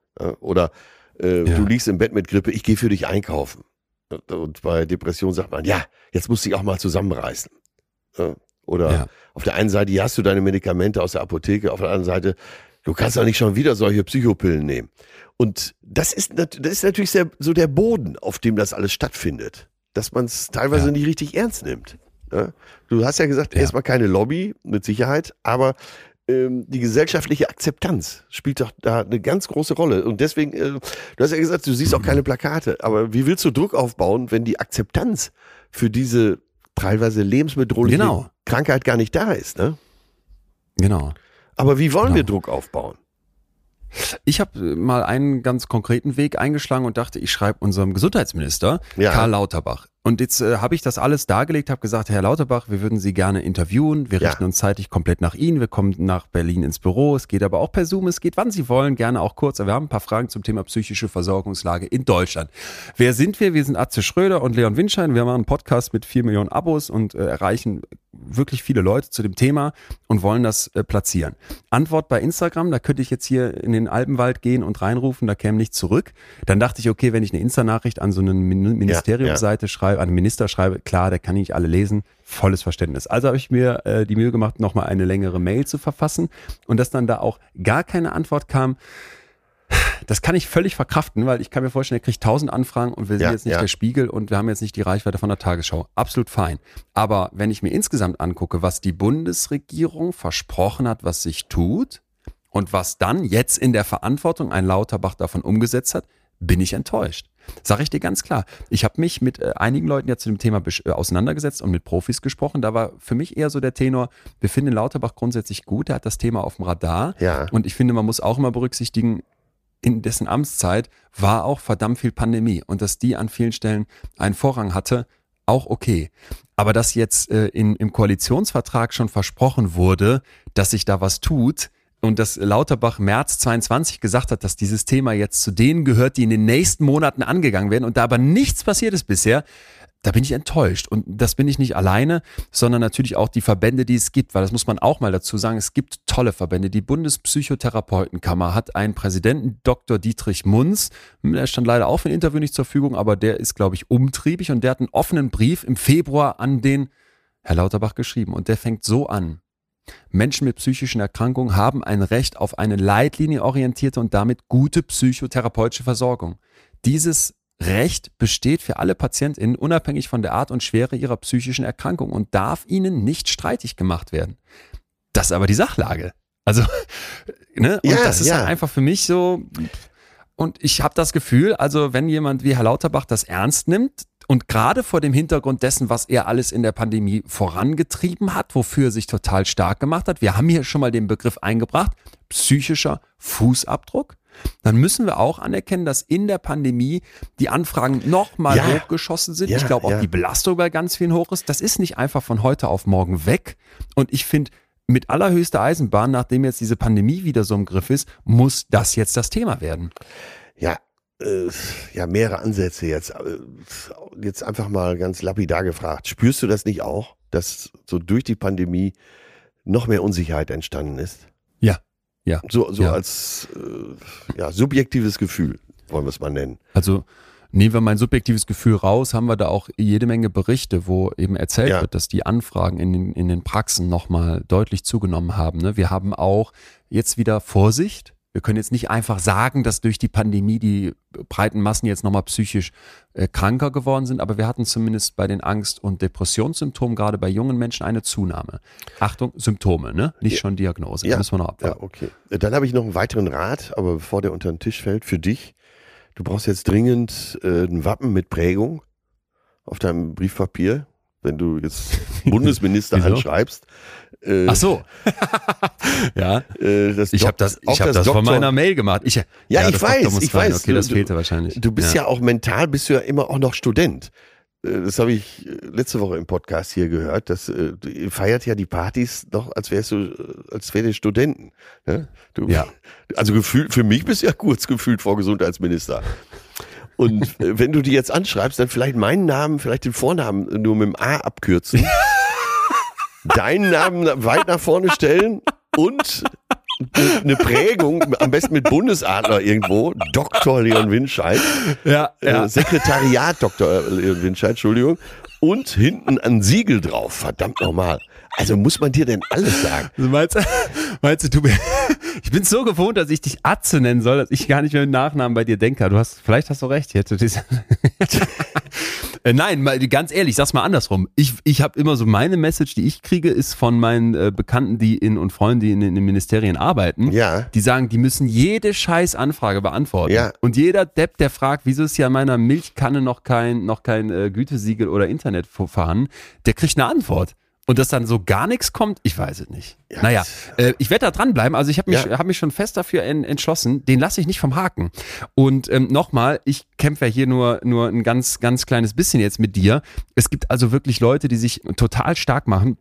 Oder äh, ja. du liegst im Bett mit Grippe, ich gehe für dich einkaufen. Und bei Depression sagt man, ja, jetzt musst du dich auch mal zusammenreißen. Oder ja. auf der einen Seite, hier hast du deine Medikamente aus der Apotheke, auf der anderen Seite, du kannst doch nicht schon wieder solche Psychopillen nehmen. Und das ist, das ist natürlich sehr, so der Boden, auf dem das alles stattfindet. Dass man es teilweise ja. nicht richtig ernst nimmt. Du hast ja gesagt, ja. erstmal keine Lobby, mit Sicherheit, aber die gesellschaftliche Akzeptanz spielt doch da eine ganz große Rolle. Und deswegen, äh, du hast ja gesagt, du siehst auch keine Plakate, aber wie willst du Druck aufbauen, wenn die Akzeptanz für diese teilweise lebensbedrohliche genau. Krankheit gar nicht da ist, ne? Genau. Aber wie wollen genau. wir Druck aufbauen? Ich habe äh, mal einen ganz konkreten Weg eingeschlagen und dachte, ich schreibe unserem Gesundheitsminister ja. Karl Lauterbach. Und jetzt äh, habe ich das alles dargelegt, habe gesagt, Herr Lauterbach, wir würden Sie gerne interviewen. Wir Ja. richten uns zeitlich komplett nach Ihnen. Wir kommen nach Berlin ins Büro. Es geht aber auch per Zoom. Es geht, wann Sie wollen, gerne auch kurz. Aber wir haben ein paar Fragen zum Thema psychische Versorgungslage in Deutschland. Wer sind wir? Wir sind Atze Schröder und Leon Winschein. Wir machen einen Podcast mit vier Millionen Abos und äh, erreichen wirklich viele Leute zu dem Thema und wollen das äh, platzieren. Antwort bei Instagram, da könnte ich jetzt hier in den Alpenwald gehen und reinrufen, da käme nichts zurück. Dann dachte ich, okay, wenn ich eine Insta-Nachricht an so eine Min Ministeriumsseite schreibe, an einen Minister schreibe, klar, der kann nicht alle lesen, volles Verständnis. Also habe ich mir äh, die Mühe gemacht, nochmal eine längere Mail zu verfassen und dass dann da auch gar keine Antwort kam, das kann ich völlig verkraften, weil ich kann mir vorstellen, er kriegt tausend Anfragen und wir sind Ja, jetzt nicht ja. der Spiegel und wir haben jetzt nicht die Reichweite von der Tagesschau. Absolut fein. Aber wenn ich mir insgesamt angucke, was die Bundesregierung versprochen hat, was sich tut und was dann jetzt in der Verantwortung ein Lauterbach davon umgesetzt hat, bin ich enttäuscht. Sag ich dir ganz klar. Ich habe mich mit äh, einigen Leuten ja zu dem Thema äh, auseinandergesetzt und mit Profis gesprochen. Da war für mich eher so der Tenor, wir finden Lauterbach grundsätzlich gut, er hat das Thema auf dem Radar. Ja. Und ich finde, man muss auch immer berücksichtigen, in dessen Amtszeit war auch verdammt viel Pandemie und dass die an vielen Stellen einen Vorrang hatte, auch okay. Aber dass jetzt äh, in, im Koalitionsvertrag schon versprochen wurde, dass sich da was tut und dass Lauterbach März 22 gesagt hat, dass dieses Thema jetzt zu denen gehört, die in den nächsten Monaten angegangen werden und da aber nichts passiert ist bisher, da bin ich enttäuscht. Und das bin ich nicht alleine, sondern natürlich auch die Verbände, die es gibt, weil das muss man auch mal dazu sagen. Es gibt tolle Verbände. Die Bundespsychotherapeutenkammer hat einen Präsidenten, Dr. Dietrich Munz. Der stand leider auch für ein Interview nicht zur Verfügung, aber der ist, glaube ich, umtriebig und der hat einen offenen Brief im Februar an den Herr Lauterbach geschrieben. Und der fängt so an. Menschen mit psychischen Erkrankungen haben ein Recht auf eine leitlinienorientierte und damit gute psychotherapeutische Versorgung. Dieses Recht besteht für alle PatientInnen unabhängig von der Art und Schwere ihrer psychischen Erkrankung und darf ihnen nicht streitig gemacht werden. Das ist aber die Sachlage. Also, ne? Und Ja, das ist ja. halt einfach für mich so. Und ich habe das Gefühl, also wenn jemand wie Herr Lauterbach das ernst nimmt und gerade vor dem Hintergrund dessen, was er alles in der Pandemie vorangetrieben hat, wofür er sich total stark gemacht hat, wir haben hier schon mal den Begriff eingebracht, psychischer Fußabdruck, dann müssen wir auch anerkennen, dass in der Pandemie die Anfragen nochmal Ja. hochgeschossen sind. Ja, ich glaube auch ja. die Belastung bei ganz vielen hoch ist. Das ist nicht einfach von heute auf morgen weg. Und ich finde, mit allerhöchster Eisenbahn, nachdem jetzt diese Pandemie wieder so im Griff ist, muss das jetzt das Thema werden. Ja, äh, ja, mehrere Ansätze jetzt. Äh, Jetzt einfach mal ganz lapidar gefragt. Spürst du das nicht auch, dass so durch die Pandemie noch mehr Unsicherheit entstanden ist? Ja. So, so Ja. als äh, ja, subjektives Gefühl, wollen wir es mal nennen. Also nehmen wir mein subjektives Gefühl raus, haben wir da auch jede Menge Berichte, wo eben erzählt Ja. wird, dass die Anfragen in den, in den Praxen nochmal deutlich zugenommen haben. Ne? Wir haben auch jetzt wieder Vorsicht. Wir können jetzt nicht einfach sagen, dass durch die Pandemie die breiten Massen jetzt nochmal psychisch äh, kranker geworden sind, aber wir hatten zumindest bei den Angst- und Depressionssymptomen gerade bei jungen Menschen eine Zunahme. Achtung, Symptome, ne? Nicht schon Diagnose. Ja. Müssen wir noch abwarten. Ja, okay. Dann habe ich noch einen weiteren Rat, aber bevor der unter den Tisch fällt, für dich. Du brauchst jetzt dringend äh, ein Wappen mit Prägung auf deinem Briefpapier, wenn du jetzt Bundesminister anschreibst. Äh, Ach so. ja. Äh, das Ich habe das, ich hab das von Doktor- meiner Mail gemacht. Ich, Ja, ich das Doktor weiß, ich rein. weiß. Okay, das Du- fehlte wahrscheinlich. Du bist ja. auch mental, bist du ja immer auch noch Student. Äh, Das habe ich äh, letzte Woche im Podcast hier gehört. Das äh, du- feiert ja die Partys noch, als wärst du, äh, als wäre Studenten. Ne? Du, Ja. Also gefühlt, für mich bist du ja kurz gefühlt vor Gesundheitsminister. Und wenn du die jetzt anschreibst, dann vielleicht meinen Namen, vielleicht den Vornamen nur mit dem A abkürzen, deinen Namen weit nach vorne stellen und eine Prägung, am besten mit Bundesadler irgendwo, Dr. Leon Winscheid, Ja, äh, Sekretariat Dr. Leon Winscheid, Entschuldigung, und hinten ein Siegel drauf, verdammt nochmal. Also muss man dir denn alles sagen? Also meinst, meinst du, du bist- ich bin so gewohnt, dass ich dich Atze nennen soll, dass ich gar nicht mehr mit Nachnamen bei dir denke. Du hast, vielleicht hast du recht, ich hätte. Äh, Nein, mal, ganz ehrlich, sag's mal andersrum. Ich, ich habe immer so meine Message, die ich kriege, ist von meinen äh, Bekannten, die in und Freunden, die in, in den Ministerien arbeiten. Ja. Die sagen, die müssen jede scheiß Anfrage beantworten. Ja. Und jeder Depp, der fragt, wieso ist hier an meiner Milchkanne noch kein, noch kein äh, Gütesiegel oder Internet vor- vorhanden, der kriegt eine Antwort. Und dass dann so gar nichts kommt, ich weiß es nicht. Ja, naja, äh, ich werde da dranbleiben. Also ich habe mich, ja. hab mich schon fest dafür en, entschlossen, den lasse ich nicht vom Haken. Und ähm, nochmal, ich kämpfe ja hier nur, nur ein ganz, ganz kleines bisschen jetzt mit dir. Es gibt also wirklich Leute, die sich total stark machen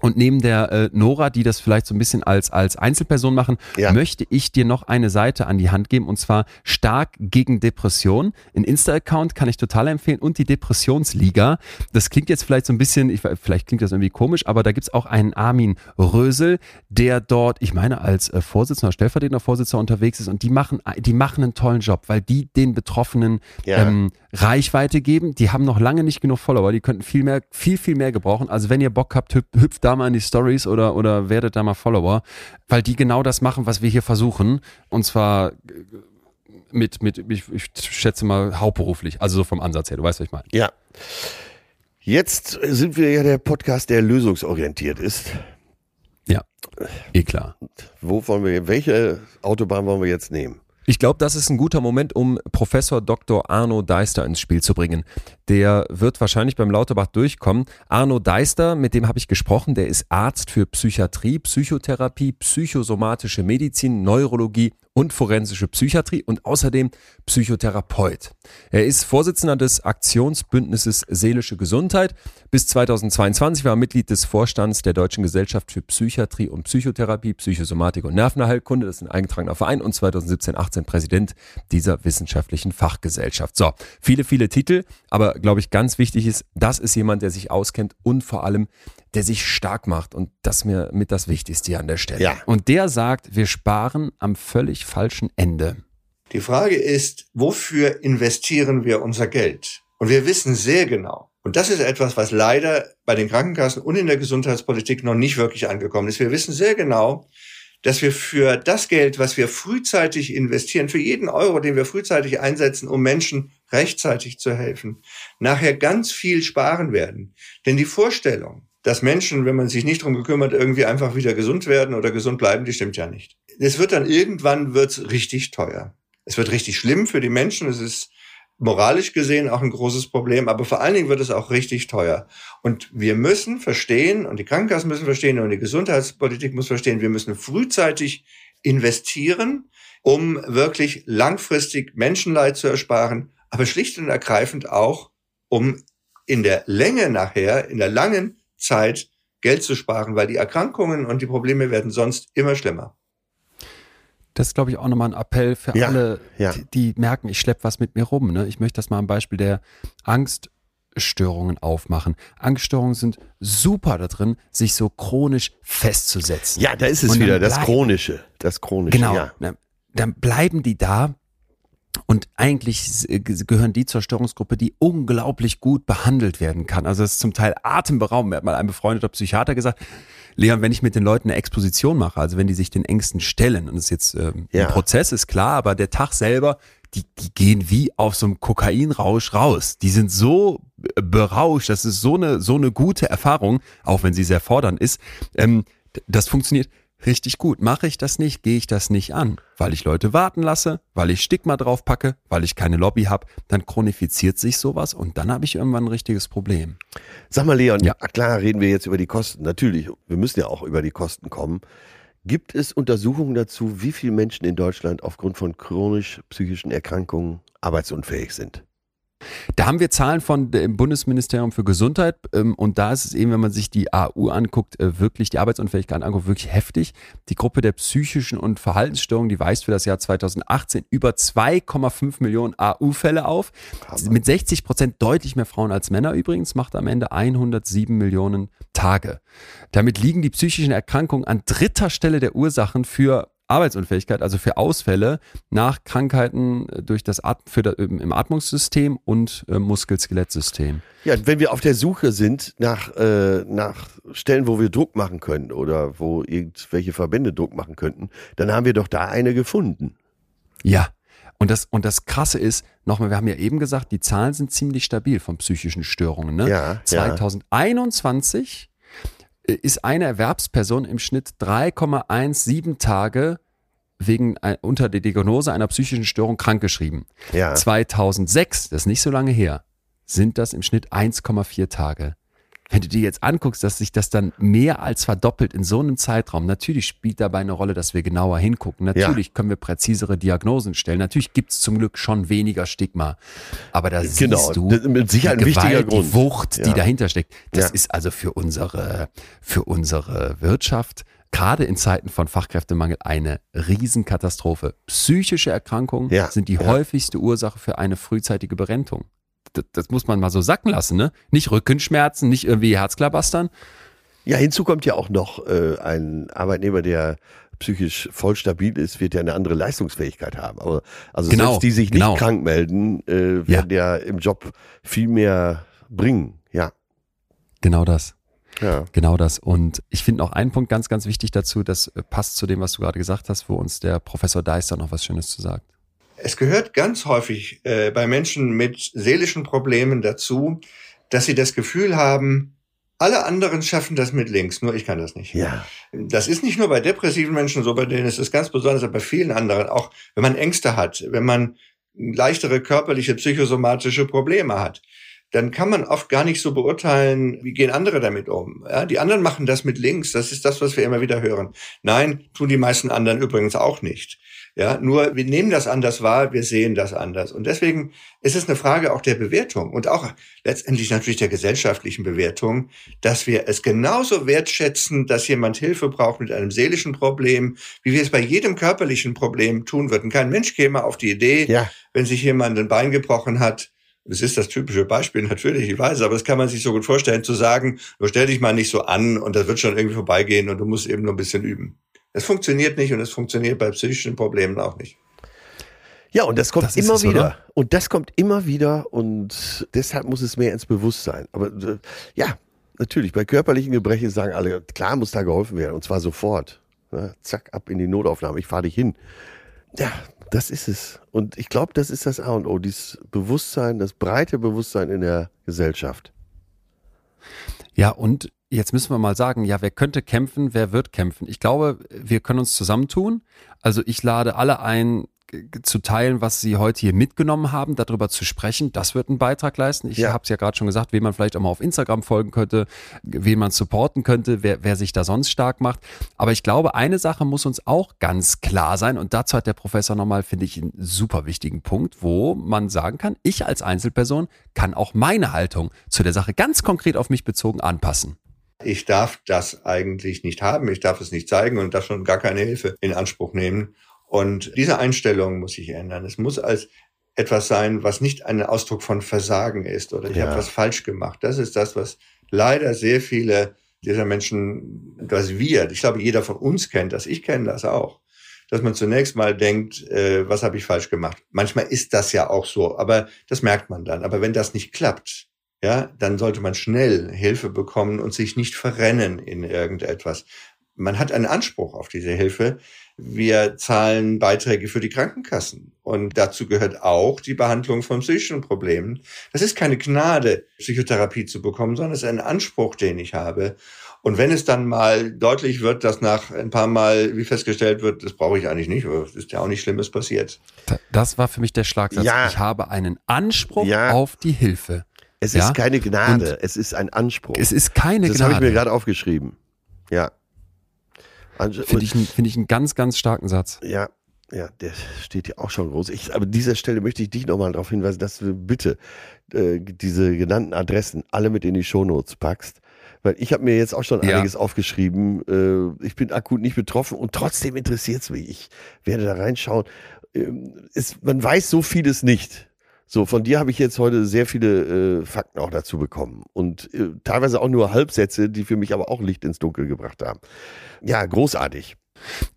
und neben der äh, Nora, die das vielleicht so ein bisschen als, als Einzelperson machen, ja. möchte ich dir noch eine Seite an die Hand geben und zwar Stark gegen Depression. Ein Insta-Account kann ich total empfehlen und die Depressionsliga. Das klingt jetzt vielleicht so ein bisschen, ich, vielleicht klingt das irgendwie komisch, aber da gibt's auch einen Armin Rösel, der dort, ich meine, als äh, Vorsitzender, stellvertretender Vorsitzender unterwegs ist und die machen, die machen einen tollen Job, weil die den Betroffenen ja. ähm, Reichweite geben. Die haben noch lange nicht genug Follower, die könnten viel mehr, viel, viel mehr gebrauchen. Also wenn ihr Bock habt, hüpft da mal in die Stories oder, oder werdet da mal Follower, weil die genau das machen, was wir hier versuchen. Und zwar mit, mit ich, ich schätze mal, hauptberuflich. Also so vom Ansatz her, du weißt, was ich meine. Ja. Jetzt sind wir ja der Podcast, der lösungsorientiert ist. Ja, eh klar. Wo wollen wir, welche Autobahn wollen wir jetzt nehmen? Ich glaube, das ist ein guter Moment, um Professor Dr. Arno Deister ins Spiel zu bringen. Der wird wahrscheinlich beim Lauterbach durchkommen. Arno Deister, mit dem habe ich gesprochen, der ist Arzt für Psychiatrie, Psychotherapie, psychosomatische Medizin, Neurologie und forensische Psychiatrie und außerdem Psychotherapeut. Er ist Vorsitzender des Aktionsbündnisses Seelische Gesundheit. Bis 2022 war er Mitglied des Vorstands der Deutschen Gesellschaft für Psychiatrie und Psychotherapie, Psychosomatik und Nervenerhaltkunde. Das ist ein eingetragener Verein und 2017, 18 Präsident dieser wissenschaftlichen Fachgesellschaft. So, viele, viele Titel, aber glaube ich, ganz wichtig ist, das ist jemand, der sich auskennt und vor allem der sich stark macht. Und das mir mit das Wichtigste hier an der Stelle. Ja. Und der sagt, wir sparen am völlig falschen Ende. Die Frage ist, wofür investieren wir unser Geld? Und wir wissen sehr genau, und das ist etwas, was leider bei den Krankenkassen und in der Gesundheitspolitik noch nicht wirklich angekommen ist. Wir wissen sehr genau, dass wir für das Geld, was wir frühzeitig investieren, für jeden Euro, den wir frühzeitig einsetzen, um Menschen rechtzeitig zu helfen, nachher ganz viel sparen werden. Denn die Vorstellung, dass Menschen, wenn man sich nicht drum gekümmert, irgendwie einfach wieder gesund werden oder gesund bleiben, die stimmt ja nicht. Es wird dann irgendwann wird's richtig teuer. Es wird richtig schlimm für die Menschen. Es ist moralisch gesehen auch ein großes Problem, aber vor allen Dingen wird es auch richtig teuer. Und wir müssen verstehen, und die Krankenkassen müssen verstehen, und die Gesundheitspolitik muss verstehen, wir müssen frühzeitig investieren, um wirklich langfristig Menschenleid zu ersparen, aber schlicht und ergreifend auch, um in der Länge nachher, in der langen Zeit Geld zu sparen, weil die Erkrankungen und die Probleme werden sonst immer schlimmer. Das ist, glaube ich, auch nochmal ein Appell für ja, alle, ja. Die, die, merken, ich schleppe was mit mir rum. Ne? Ich möchte das mal am Beispiel der Angststörungen aufmachen. Angststörungen sind super da drin, sich so chronisch festzusetzen. Ja, da ist es wieder, das Chronische. Das Chronische, genau, ja. Dann bleiben die da und eigentlich gehören die zur Störungsgruppe, die unglaublich gut behandelt werden kann. Also es ist zum Teil atemberaubend. Mir hat mal ein befreundeter Psychiater gesagt, Leon, wenn ich mit den Leuten eine Exposition mache, also wenn die sich den Ängsten stellen, und das ist jetzt ähm, ja. ein Prozess, ist klar, aber der Tag selber, die, die gehen wie auf so einem Kokainrausch raus. Die sind so äh, berauscht, das ist so eine, so eine gute Erfahrung, auch wenn sie sehr fordernd ist. Ähm, das funktioniert richtig gut. Mache ich das nicht, gehe ich das nicht an, weil ich Leute warten lasse, weil ich Stigma drauf packe, weil ich keine Lobby habe, dann chronifiziert sich sowas und dann habe ich irgendwann ein richtiges Problem. Sag mal, Leon, ja. klar reden wir jetzt über die Kosten. Natürlich, wir müssen ja auch über die Kosten kommen. Gibt es Untersuchungen dazu, wie viele Menschen in Deutschland aufgrund von chronisch psychischen Erkrankungen arbeitsunfähig sind? Da haben wir Zahlen von dem Bundesministerium für Gesundheit ähm, und da ist es eben, wenn man sich die AU anguckt, äh, wirklich die Arbeitsunfähigkeit anguckt, wirklich heftig. Die Gruppe der psychischen und Verhaltensstörungen, die weist für das Jahr 2018 über 2,5 Millionen AU-Fälle auf. Mit 60 Prozent deutlich mehr Frauen als Männer übrigens, macht am Ende 107 Millionen Tage. Damit liegen die psychischen Erkrankungen an dritter Stelle der Ursachen für Arbeitsunfähigkeit, also für Ausfälle nach Krankheiten äh, durch das At für das, im Atmungssystem und äh, Muskel-Skelettsystem. Ja, wenn wir auf der Suche sind nach, äh, nach Stellen, wo wir Druck machen können oder wo irgendwelche Verbände Druck machen könnten, dann haben wir doch da eine gefunden. Ja. Und das, und das Krasse ist, nochmal, wir haben ja eben gesagt, die Zahlen sind ziemlich stabil von psychischen Störungen. Ne? Ja, 2021 ja. ist eine Erwerbsperson im Schnitt 3,17 Tage wegen unter der Diagnose einer psychischen Störung krankgeschrieben. Ja. 2006, das ist nicht so lange her, sind das im Schnitt 1,4 Tage. wenn du dir jetzt anguckst, dass sich das dann mehr als verdoppelt in so einem Zeitraum, natürlich spielt dabei eine Rolle, dass wir genauer hingucken. Natürlich ja. können wir präzisere Diagnosen stellen. Natürlich gibt es zum Glück schon weniger Stigma. Aber da genau. siehst du mit Sicherheit die, Gewalt, Grund. die Wucht, ja. die dahinter steckt. Das ist also für unsere, für unsere Wirtschaft gerade in Zeiten von Fachkräftemangel eine Riesenkatastrophe. Psychische Erkrankungen ja, sind die ja. häufigste Ursache für eine frühzeitige Berentung. Das, das, muss man mal so sacken lassen, ne? Nicht Rückenschmerzen, nicht irgendwie Herzklabastern. Ja, hinzu kommt ja auch noch äh, ein Arbeitnehmer, der psychisch voll stabil ist, wird ja eine andere Leistungsfähigkeit haben. Aber also genau, selbst die sich nicht genau. krank melden, äh, werden ja. ja im Job viel mehr bringen. Ja. Genau das. Ja. Genau das. Und ich finde noch einen Punkt ganz, ganz wichtig dazu, das äh, passt zu dem, was du gerade gesagt hast, wo uns der Professor Deister noch was Schönes zu sagt. Es gehört ganz häufig äh, bei Menschen mit seelischen Problemen dazu, dass sie das Gefühl haben, alle anderen schaffen das mit links, nur ich kann das nicht. Ja. Das ist nicht nur bei depressiven Menschen so, bei denen ist es ganz besonders, aber bei vielen anderen, auch wenn man Ängste hat, wenn man leichtere körperliche, psychosomatische Probleme hat dann kann man oft gar nicht so beurteilen, wie gehen andere damit um. Ja, die anderen machen das mit links, das ist das, was wir immer wieder hören. Nein, tun die meisten anderen übrigens auch nicht. Ja, nur wir nehmen das anders wahr, wir sehen das anders. Und deswegen ist es eine Frage auch der Bewertung und auch letztendlich natürlich der gesellschaftlichen Bewertung, dass wir es genauso wertschätzen, dass jemand Hilfe braucht mit einem seelischen Problem, wie wir es bei jedem körperlichen Problem tun würden. Kein Mensch käme auf die Idee, ja. wenn sich jemand ein Bein gebrochen hat, das ist das typische Beispiel natürlich, ich weiß, aber das kann man sich so gut vorstellen, zu sagen, du stell dich mal nicht so an und das wird schon irgendwie vorbeigehen und du musst eben nur ein bisschen üben. Das funktioniert nicht und es funktioniert bei psychischen Problemen auch nicht. Ja, und das kommt das immer es, wieder. Oder? Und das kommt immer wieder und deshalb muss es mehr ins Bewusstsein. Aber äh, ja, natürlich, bei körperlichen Gebrechen sagen alle, klar muss da geholfen werden und zwar sofort. Ne? Zack, ab in die Notaufnahme, ich fahre dich hin. Ja, das ist es. Und ich glaube, das ist das A und O, dieses Bewusstsein, das breite Bewusstsein in der Gesellschaft. Ja, und jetzt müssen wir mal sagen, ja, wer könnte kämpfen, wer wird kämpfen? Ich glaube, wir können uns zusammentun. Also ich lade alle ein, zu teilen, was Sie heute hier mitgenommen haben, darüber zu sprechen. Das wird einen Beitrag leisten. Ich ja. habe es ja gerade schon gesagt, wen man vielleicht auch mal auf Instagram folgen könnte, wen man supporten könnte, wer, wer sich da sonst stark macht. Aber ich glaube, eine Sache muss uns auch ganz klar sein und dazu hat der Professor nochmal, finde ich, einen super wichtigen Punkt, wo man sagen kann, ich als Einzelperson kann auch meine Haltung zu der Sache ganz konkret auf mich bezogen anpassen. Ich darf das eigentlich nicht haben, ich darf es nicht zeigen und darf schon gar keine Hilfe in Anspruch nehmen. Und diese Einstellung muss sich ändern. Es muss als etwas sein, was nicht ein Ausdruck von Versagen ist oder ich ja. habe was falsch gemacht. Das ist das, was leider sehr viele dieser Menschen, das wir, ich glaube, jeder von uns kennt das, ich kenne das auch, dass man zunächst mal denkt, äh, was habe ich falsch gemacht. Manchmal ist das ja auch so, aber das merkt man dann. Aber wenn das nicht klappt, ja, dann sollte man schnell Hilfe bekommen und sich nicht verrennen in irgendetwas. Man hat einen Anspruch auf diese Hilfe, wir zahlen Beiträge für die Krankenkassen. Und dazu gehört auch die Behandlung von psychischen Problemen. Das ist keine Gnade, Psychotherapie zu bekommen, sondern es ist ein Anspruch, den ich habe. Und wenn es dann mal deutlich wird, dass nach ein paar Mal, wie festgestellt wird, das brauche ich eigentlich nicht, es ist ja auch nicht Schlimmes passiert. Das war für mich der Schlagsatz. Ja. Ich habe einen Anspruch ja. auf die Hilfe. Es ja? ist keine Gnade, Und es ist ein Anspruch. Es ist keine das Gnade. Das habe ich mir gerade aufgeschrieben. Ja. Finde ich, find ich einen ganz, ganz starken Satz. Ja, ja, der steht ja auch schon groß. Ich, aber an dieser Stelle möchte ich dich nochmal darauf hinweisen, dass du bitte äh, diese genannten Adressen alle mit in die Shownotes packst. Weil ich habe mir jetzt auch schon ja. einiges aufgeschrieben. Äh, ich bin akut nicht betroffen und trotzdem interessiert es mich. Ich werde da reinschauen. Ähm, es, man weiß so vieles nicht. So, von dir habe ich jetzt heute sehr viele äh, Fakten auch dazu bekommen und äh, teilweise auch nur Halbsätze, die für mich aber auch Licht ins Dunkel gebracht haben. Ja, großartig.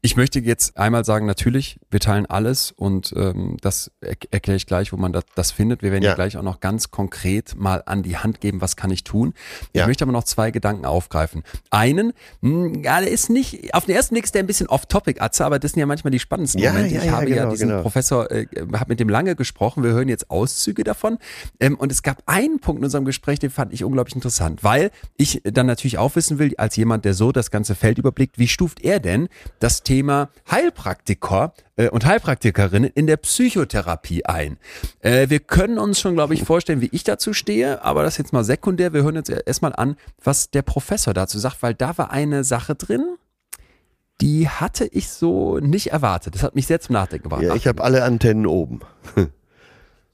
Ich möchte jetzt einmal sagen, natürlich, wir teilen alles und ähm, das er erkläre ich gleich, wo man das, das findet. Wir werden ja. gleich auch noch ganz konkret mal an die Hand geben, was kann ich tun. Ja. Ich möchte aber noch zwei Gedanken aufgreifen. Einen, mh, hm, ja, der ist nicht, auf den ersten Blick ist der ein bisschen off-topic, Atze, aber das sind ja manchmal die spannendsten ja, Momente. ich habe genau, ja diesen genau. Professor, äh, habe mit dem lange gesprochen, wir hören jetzt Auszüge davon ähm, und es gab einen Punkt in unserem Gespräch, den fand ich unglaublich interessant, weil ich dann natürlich auch wissen will, als jemand, der so das ganze Feld überblickt, wie stuft er denn das Thema Heilpraktiker äh, und Heilpraktikerinnen in der Psychotherapie ein. Äh, wir können uns schon, glaube ich, vorstellen, wie ich dazu stehe, aber das jetzt mal sekundär. Wir hören jetzt erstmal an, was der Professor dazu sagt, weil da war eine Sache drin, die hatte ich so nicht erwartet. Das hat mich sehr zum Nachdenken gebracht. Ja, ich habe alle Antennen oben.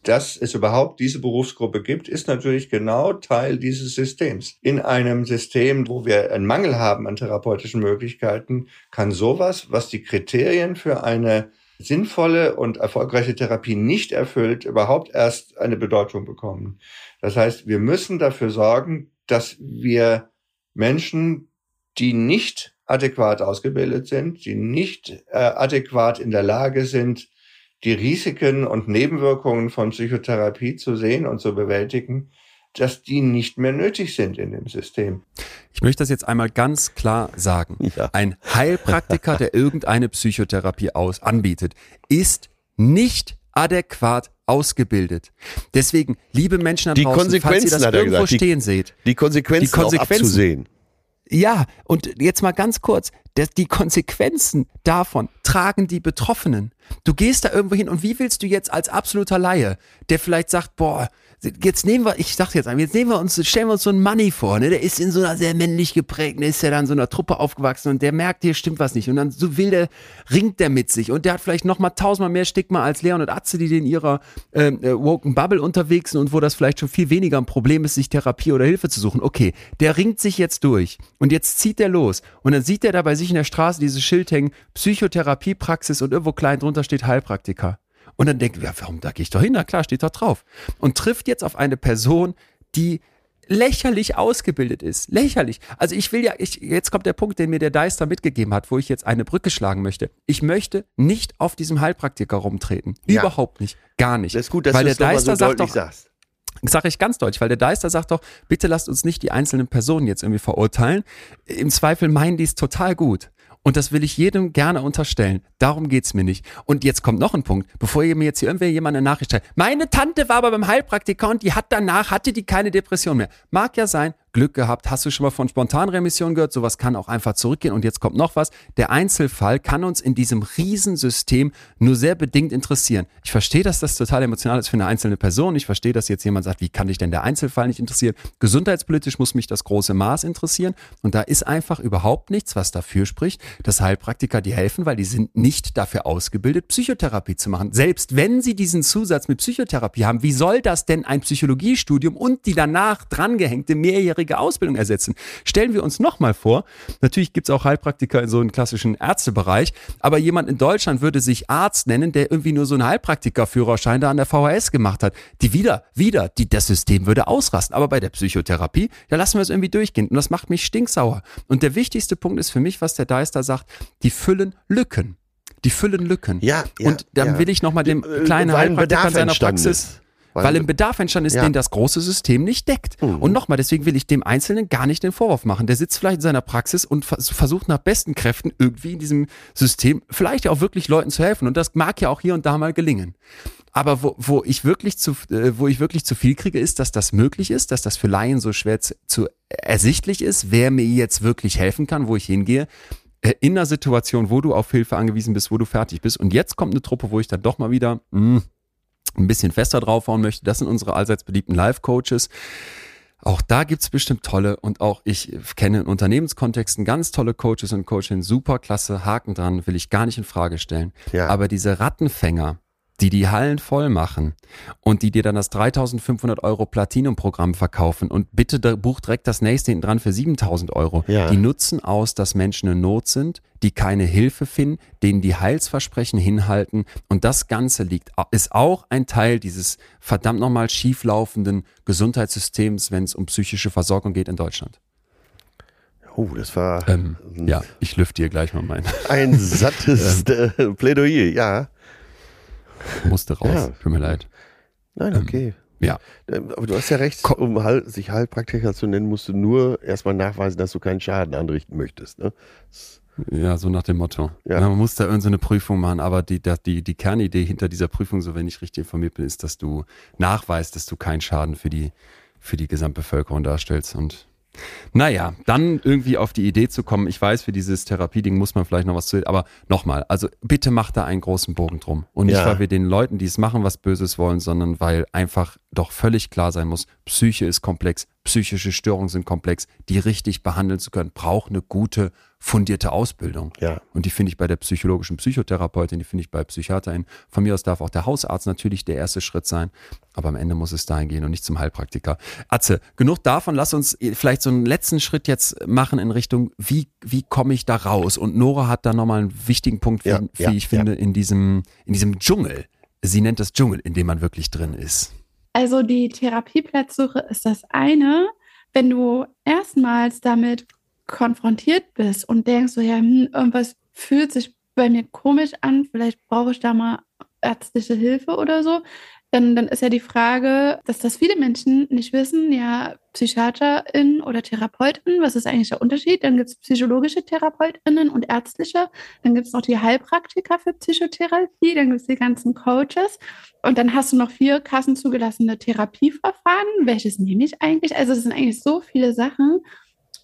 dass es überhaupt diese Berufsgruppe gibt, ist natürlich genau Teil dieses Systems. In einem System, wo wir einen Mangel haben an therapeutischen Möglichkeiten, kann sowas, was die Kriterien für eine sinnvolle und erfolgreiche Therapie nicht erfüllt, überhaupt erst eine Bedeutung bekommen. Das heißt, wir müssen dafür sorgen, dass wir Menschen, die nicht adäquat ausgebildet sind, die nicht äh, adäquat in der Lage sind, die Risiken und Nebenwirkungen von Psychotherapie zu sehen und zu bewältigen, dass die nicht mehr nötig sind in dem System. Ich möchte das jetzt einmal ganz klar sagen. Ja. Ein Heilpraktiker, der irgendeine Psychotherapie aus anbietet, ist nicht adäquat ausgebildet. Deswegen, liebe Menschen da draußen, die Konsequenzen, falls ihr das irgendwo gesagt, stehen seht, die Konsequenzen, die Konsequenzen abzusehen. Ja, und jetzt mal ganz kurz, die Konsequenzen davon tragen die Betroffenen. Du gehst da irgendwo hin und wie willst du jetzt als absoluter Laie, der vielleicht sagt, boah, jetzt nehmen wir, ich sag jetzt einmal, jetzt nehmen wir uns, stellen wir uns so einen Money vor, ne? Der ist in so einer sehr männlich geprägten, ist ja dann so einer Truppe aufgewachsen und der merkt, hier stimmt was nicht. Und dann so will der, ringt der mit sich und der hat vielleicht noch mal tausendmal mehr Stigma als Leon und Atze, die in ihrer ähm, äh, woken Bubble unterwegs sind und wo das vielleicht schon viel weniger ein Problem ist, sich Therapie oder Hilfe zu suchen. Okay, der ringt sich jetzt durch und jetzt zieht der los und dann sieht er da bei sich in der Straße dieses Schild hängen, Psychotherapiepraxis und irgendwo klein drunter steht Heilpraktiker. Und dann denkt, ja, warum, da gehe ich doch hin, na klar, steht da drauf. Und trifft jetzt auf eine Person, die lächerlich ausgebildet ist. Lächerlich. Also ich will ja, ich, jetzt kommt der Punkt, den mir der Deister mitgegeben hat, wo ich jetzt eine Brücke schlagen möchte. Ich möchte nicht auf diesem Heilpraktiker rumtreten. Ja. Überhaupt nicht. Gar nicht. Das ist gut, dass weil du der Deister so sagt doch, sagst. Sag ich ganz deutlich, weil der Deister sagt doch, bitte lasst uns nicht die einzelnen Personen jetzt irgendwie verurteilen. Im Zweifel meinen die es total gut. Und das will ich jedem gerne unterstellen. Darum geht's mir nicht. Und jetzt kommt noch ein Punkt, bevor ihr mir jetzt hier irgendwer jemand eine Nachricht stellt. Meine Tante war aber beim Heilpraktiker und die hat danach, hatte die keine Depression mehr. Mag ja sein, Glück gehabt. Hast du schon mal von Spontanremission gehört? Sowas kann auch einfach zurückgehen. Und jetzt kommt noch was. Der Einzelfall kann uns in diesem Riesensystem nur sehr bedingt interessieren. Ich verstehe, dass das total emotional ist für eine einzelne Person. Ich verstehe, dass jetzt jemand sagt, wie kann dich denn der Einzelfall nicht interessieren? Gesundheitspolitisch muss mich das große Maß interessieren. Und da ist einfach überhaupt nichts, was dafür spricht, dass Heilpraktiker die helfen, weil die sind nicht dafür ausgebildet, Psychotherapie zu machen. Selbst wenn sie diesen Zusatz mit Psychotherapie haben, wie soll das denn ein Psychologiestudium und die danach drangehängte mehrjährige dreijährige Ausbildung ersetzen. Stellen wir uns nochmal vor, natürlich gibt es auch Heilpraktiker in so einem klassischen Ärztebereich, aber jemand in Deutschland würde sich Arzt nennen, der irgendwie nur so einen Heilpraktikerführerschein da an der VHS gemacht hat. Die wieder, wieder, die, das System würde ausrasten. Aber bei der Psychotherapie, da lassen wir es irgendwie durchgehen. Und das macht mich stinksauer. Und der wichtigste Punkt ist für mich, was der Deister sagt, die füllen Lücken. Die füllen Lücken. Ja, ja und dann ja. will ich nochmal dem äh, kleinen Heilpraktiker in seiner Praxis. Weil, weil im Bedarf entstanden ist, ja. den das große System nicht deckt. Mhm. Und nochmal, deswegen will ich dem Einzelnen gar nicht den Vorwurf machen. Der sitzt vielleicht in seiner Praxis und versucht nach besten Kräften irgendwie in diesem System vielleicht auch wirklich Leuten zu helfen. Und das mag ja auch hier und da mal gelingen. Aber wo, wo ich wirklich zu, äh, wo ich wirklich zu viel kriege, ist, dass das möglich ist, dass das für Laien so schwer zu, zu ersichtlich ist, wer mir jetzt wirklich helfen kann, wo ich hingehe äh, in einer Situation, wo du auf Hilfe angewiesen bist, wo du fertig bist. Und jetzt kommt eine Truppe, wo ich dann doch mal wieder, mh, hm, ein bisschen fester draufhauen möchte, das sind unsere allseits beliebten Live-Coaches. Auch da gibt's bestimmt tolle und auch ich kenne in Unternehmenskontexten ganz tolle Coaches und Coachinnen, super klasse, Haken dran, will ich gar nicht in Frage stellen. Ja. Aber diese Rattenfänger, die die Hallen voll machen und die dir dann das 3500 Euro Platinum-Programm verkaufen und bitte buch direkt das nächste hinten dran für 7000 Euro. Ja. Die nutzen aus, dass Menschen in Not sind, die keine Hilfe finden, denen die Heilsversprechen hinhalten und das Ganze liegt, ist auch ein Teil dieses verdammt nochmal schieflaufenden Gesundheitssystems, wenn es um psychische Versorgung geht in Deutschland. Oh, das war. Ähm, ja, ich lüfte dir gleich mal mein. Ein sattes äh, Plädoyer, ja. Musste raus. Ja. Tut mir leid. Nein, ähm, okay. Ähm, ja. Aber du hast ja recht, um sich Heilpraktiker zu nennen, musst du nur erstmal nachweisen, dass du keinen Schaden anrichten möchtest. Ne? Ja, so nach dem Motto. Ja. man muss da irgendeine so Prüfung machen, aber die, die, die Kernidee hinter dieser Prüfung, so wenn ich richtig informiert bin, ist, dass du nachweist, dass du keinen Schaden für die, für die Gesamtbevölkerung darstellst. Und Naja, dann irgendwie auf die Idee zu kommen, ich weiß, für dieses Therapieding muss man vielleicht noch was zu, aber nochmal, also bitte macht da einen großen Bogen drum. Und nicht, Ja. weil wir den Leuten, die es machen, was Böses wollen, sondern weil einfach doch völlig klar sein muss, Psyche ist komplex, psychische Störungen sind komplex, die richtig behandeln zu können, braucht eine gute, fundierte Ausbildung. Ja. Und die finde ich bei der psychologischen Psychotherapeutin, die finde ich bei Psychiaterin. Von mir aus darf auch der Hausarzt natürlich der erste Schritt sein, aber am Ende muss es dahin gehen und nicht zum Heilpraktiker. Atze, genug davon, lass uns vielleicht so einen letzten Schritt jetzt machen in Richtung, wie, wie komme ich da raus? Und Nora hat da nochmal einen wichtigen Punkt, wie, Ja, wie ja, ich finde, in, diesem, in diesem Dschungel. Sie nennt das Dschungel, in dem man wirklich drin ist. Also die Therapieplatzsuche ist das eine. Wenn du erstmals damit konfrontiert bist und denkst so, ja, hm, irgendwas fühlt sich bei mir komisch an, vielleicht brauche ich da mal ärztliche Hilfe oder so, dann, dann ist ja die Frage, dass das viele Menschen nicht wissen, ja, Psychiaterin oder Therapeutin, was ist eigentlich der Unterschied? Dann gibt es psychologische Therapeutinnen und ärztliche, dann gibt es noch die Heilpraktiker für Psychotherapie, dann gibt es die ganzen Coaches und dann hast du noch vier kassenzugelassene Therapieverfahren. Welches nehme ich eigentlich? Also es sind eigentlich so viele Sachen,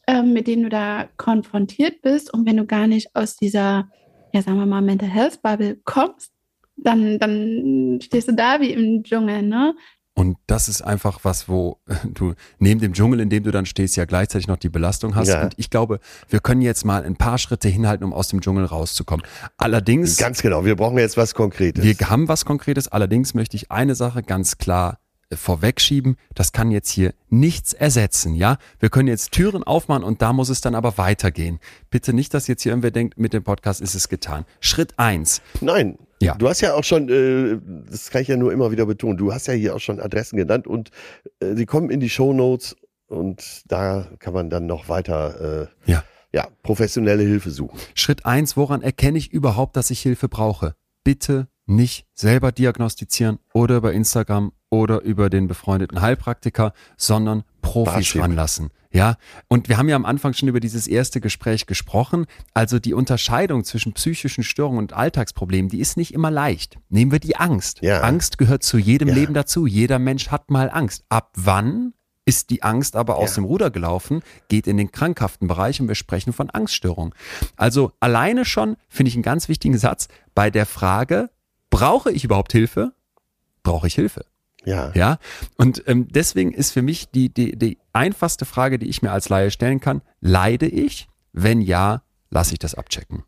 ähm, mit denen du da konfrontiert bist. Und wenn du gar nicht aus dieser, ja sagen wir mal, Mental Health Bubble kommst, dann, dann stehst du da wie im Dschungel, ne? Und das ist einfach was, wo du neben dem Dschungel, in dem du dann stehst, ja gleichzeitig noch die Belastung hast. Ja. Und ich glaube, wir können jetzt mal ein paar Schritte hinhalten, um aus dem Dschungel rauszukommen. Allerdings, Ganz genau, wir brauchen jetzt was Konkretes. wir haben was Konkretes. Allerdings möchte ich eine Sache ganz klar vorwegschieben. Das kann jetzt hier nichts ersetzen, ja? Wir können jetzt Türen aufmachen und da muss es dann aber weitergehen. Bitte nicht, dass jetzt hier irgendwer denkt, mit dem Podcast ist es getan. Schritt eins. Nein, Ja. du hast ja auch schon, äh, das kann ich ja nur immer wieder betonen, du hast ja hier auch schon Adressen genannt und äh, die kommen in die Shownotes und da kann man dann noch weiter äh, Ja. ja, professionelle Hilfe suchen. Schritt eins, woran erkenne ich überhaupt, dass ich Hilfe brauche? Bitte nicht selber diagnostizieren oder über Instagram oder über den befreundeten Heilpraktiker, sondern Profis ranlassen. Ja, und wir haben ja am Anfang schon über dieses erste Gespräch gesprochen. Also die Unterscheidung zwischen psychischen Störungen und Alltagsproblemen, die ist nicht immer leicht. Nehmen wir die Angst. Ja. Angst gehört zu jedem Ja. Leben dazu. Jeder Mensch hat mal Angst. Ab wann ist die Angst aber aus Ja. dem Ruder gelaufen, geht in den krankhaften Bereich und wir sprechen von Angststörungen. Also alleine schon finde ich einen ganz wichtigen Satz bei der Frage, brauche ich überhaupt Hilfe? Brauche ich Hilfe? Ja. Ja, und ähm, deswegen ist für mich die, die, die einfachste Frage, die ich mir als Laie stellen kann, leide ich? Wenn ja, lasse ich das abchecken.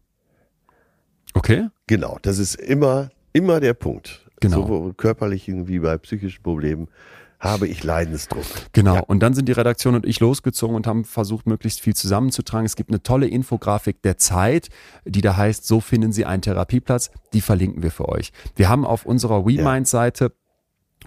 Okay? Genau, das ist immer, immer der Punkt. Genau. Sowohl körperlichen wie bei psychischen Problemen habe ich Leidensdruck. Genau. Ja. Und dann sind die Redaktion und ich losgezogen und haben versucht, möglichst viel zusammenzutragen. Es gibt eine tolle Infografik der Zeit, die da heißt, so finden Sie einen Therapieplatz. Die verlinken wir für euch. Wir haben auf unserer WeMind-Seite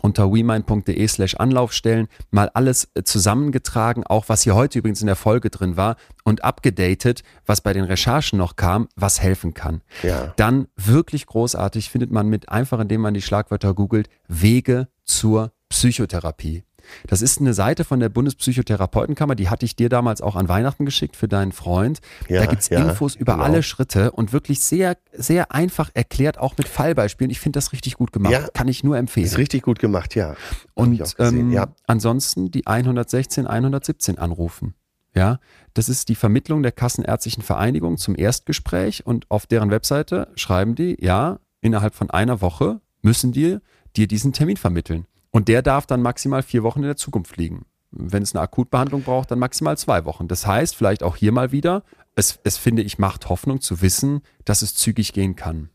unter wemind.de slash Anlaufstellen mal alles äh, zusammengetragen, auch was hier heute übrigens in der Folge drin war und abgedatet, was bei den Recherchen noch kam, was helfen kann. Ja. Dann wirklich großartig findet man mit einfach, indem man die Schlagwörter googelt, Wege zur Psychotherapie. Das ist eine Seite von der Bundespsychotherapeutenkammer, die hatte ich dir damals auch an Weihnachten geschickt für deinen Freund. Ja, da gibt's ja, Infos über genau. alle Schritte und wirklich sehr, sehr einfach erklärt, auch mit Fallbeispielen. Ich finde das richtig gut gemacht. Ja. Kann ich nur empfehlen. Ist richtig gut gemacht, ja. Und gesehen, ähm, ansonsten die 116, 117 anrufen. Ja, das ist die Vermittlung der Kassenärztlichen Vereinigung zum Erstgespräch und auf deren Webseite schreiben die, ja, innerhalb von einer Woche müssen die dir diesen Termin vermitteln. Und der darf dann maximal vier Wochen in der Zukunft liegen. Wenn es eine Akutbehandlung braucht, dann maximal zwei Wochen. Das heißt, vielleicht auch hier mal wieder, es, es finde ich, macht Hoffnung zu wissen, dass es zügig gehen kann.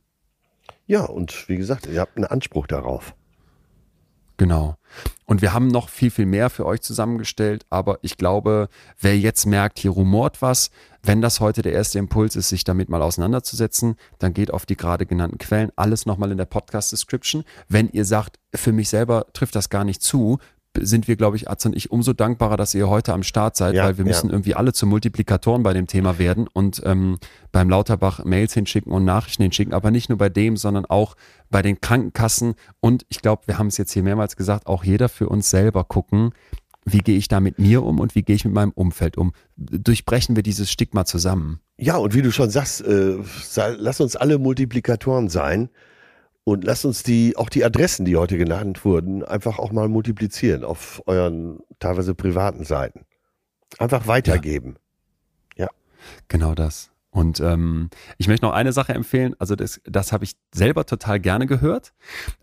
Ja, und wie gesagt, ihr habt einen Anspruch darauf. Genau. Und wir haben noch viel, viel mehr für euch zusammengestellt, aber ich glaube, wer jetzt merkt, hier rumort was, wenn das heute der erste Impuls ist, sich damit mal auseinanderzusetzen, dann geht auf die gerade genannten Quellen, alles nochmal in der Podcast-Description. Wenn ihr sagt, für mich selber trifft das gar nicht zu, sind wir, glaube ich, Arzt und ich, umso dankbarer, dass ihr heute am Start seid, Ja, weil wir ja. müssen irgendwie alle zu Multiplikatoren bei dem Thema werden und ähm, beim Lauterbach Mails hinschicken und Nachrichten hinschicken, aber nicht nur bei dem, sondern auch bei den Krankenkassen und ich glaube, wir haben es jetzt hier mehrmals gesagt, auch jeder für uns selber gucken, wie gehe ich da mit mir um und wie gehe ich mit meinem Umfeld um. Durchbrechen wir dieses Stigma zusammen. Ja, und wie du schon sagst, äh, lass uns alle Multiplikatoren sein und lass uns die, auch die Adressen, die heute genannt wurden, einfach auch mal multiplizieren auf euren teilweise privaten Seiten. Einfach weitergeben. Ja. Genau das. Und ähm, ich möchte noch eine Sache empfehlen, also das, das habe ich selber total gerne gehört.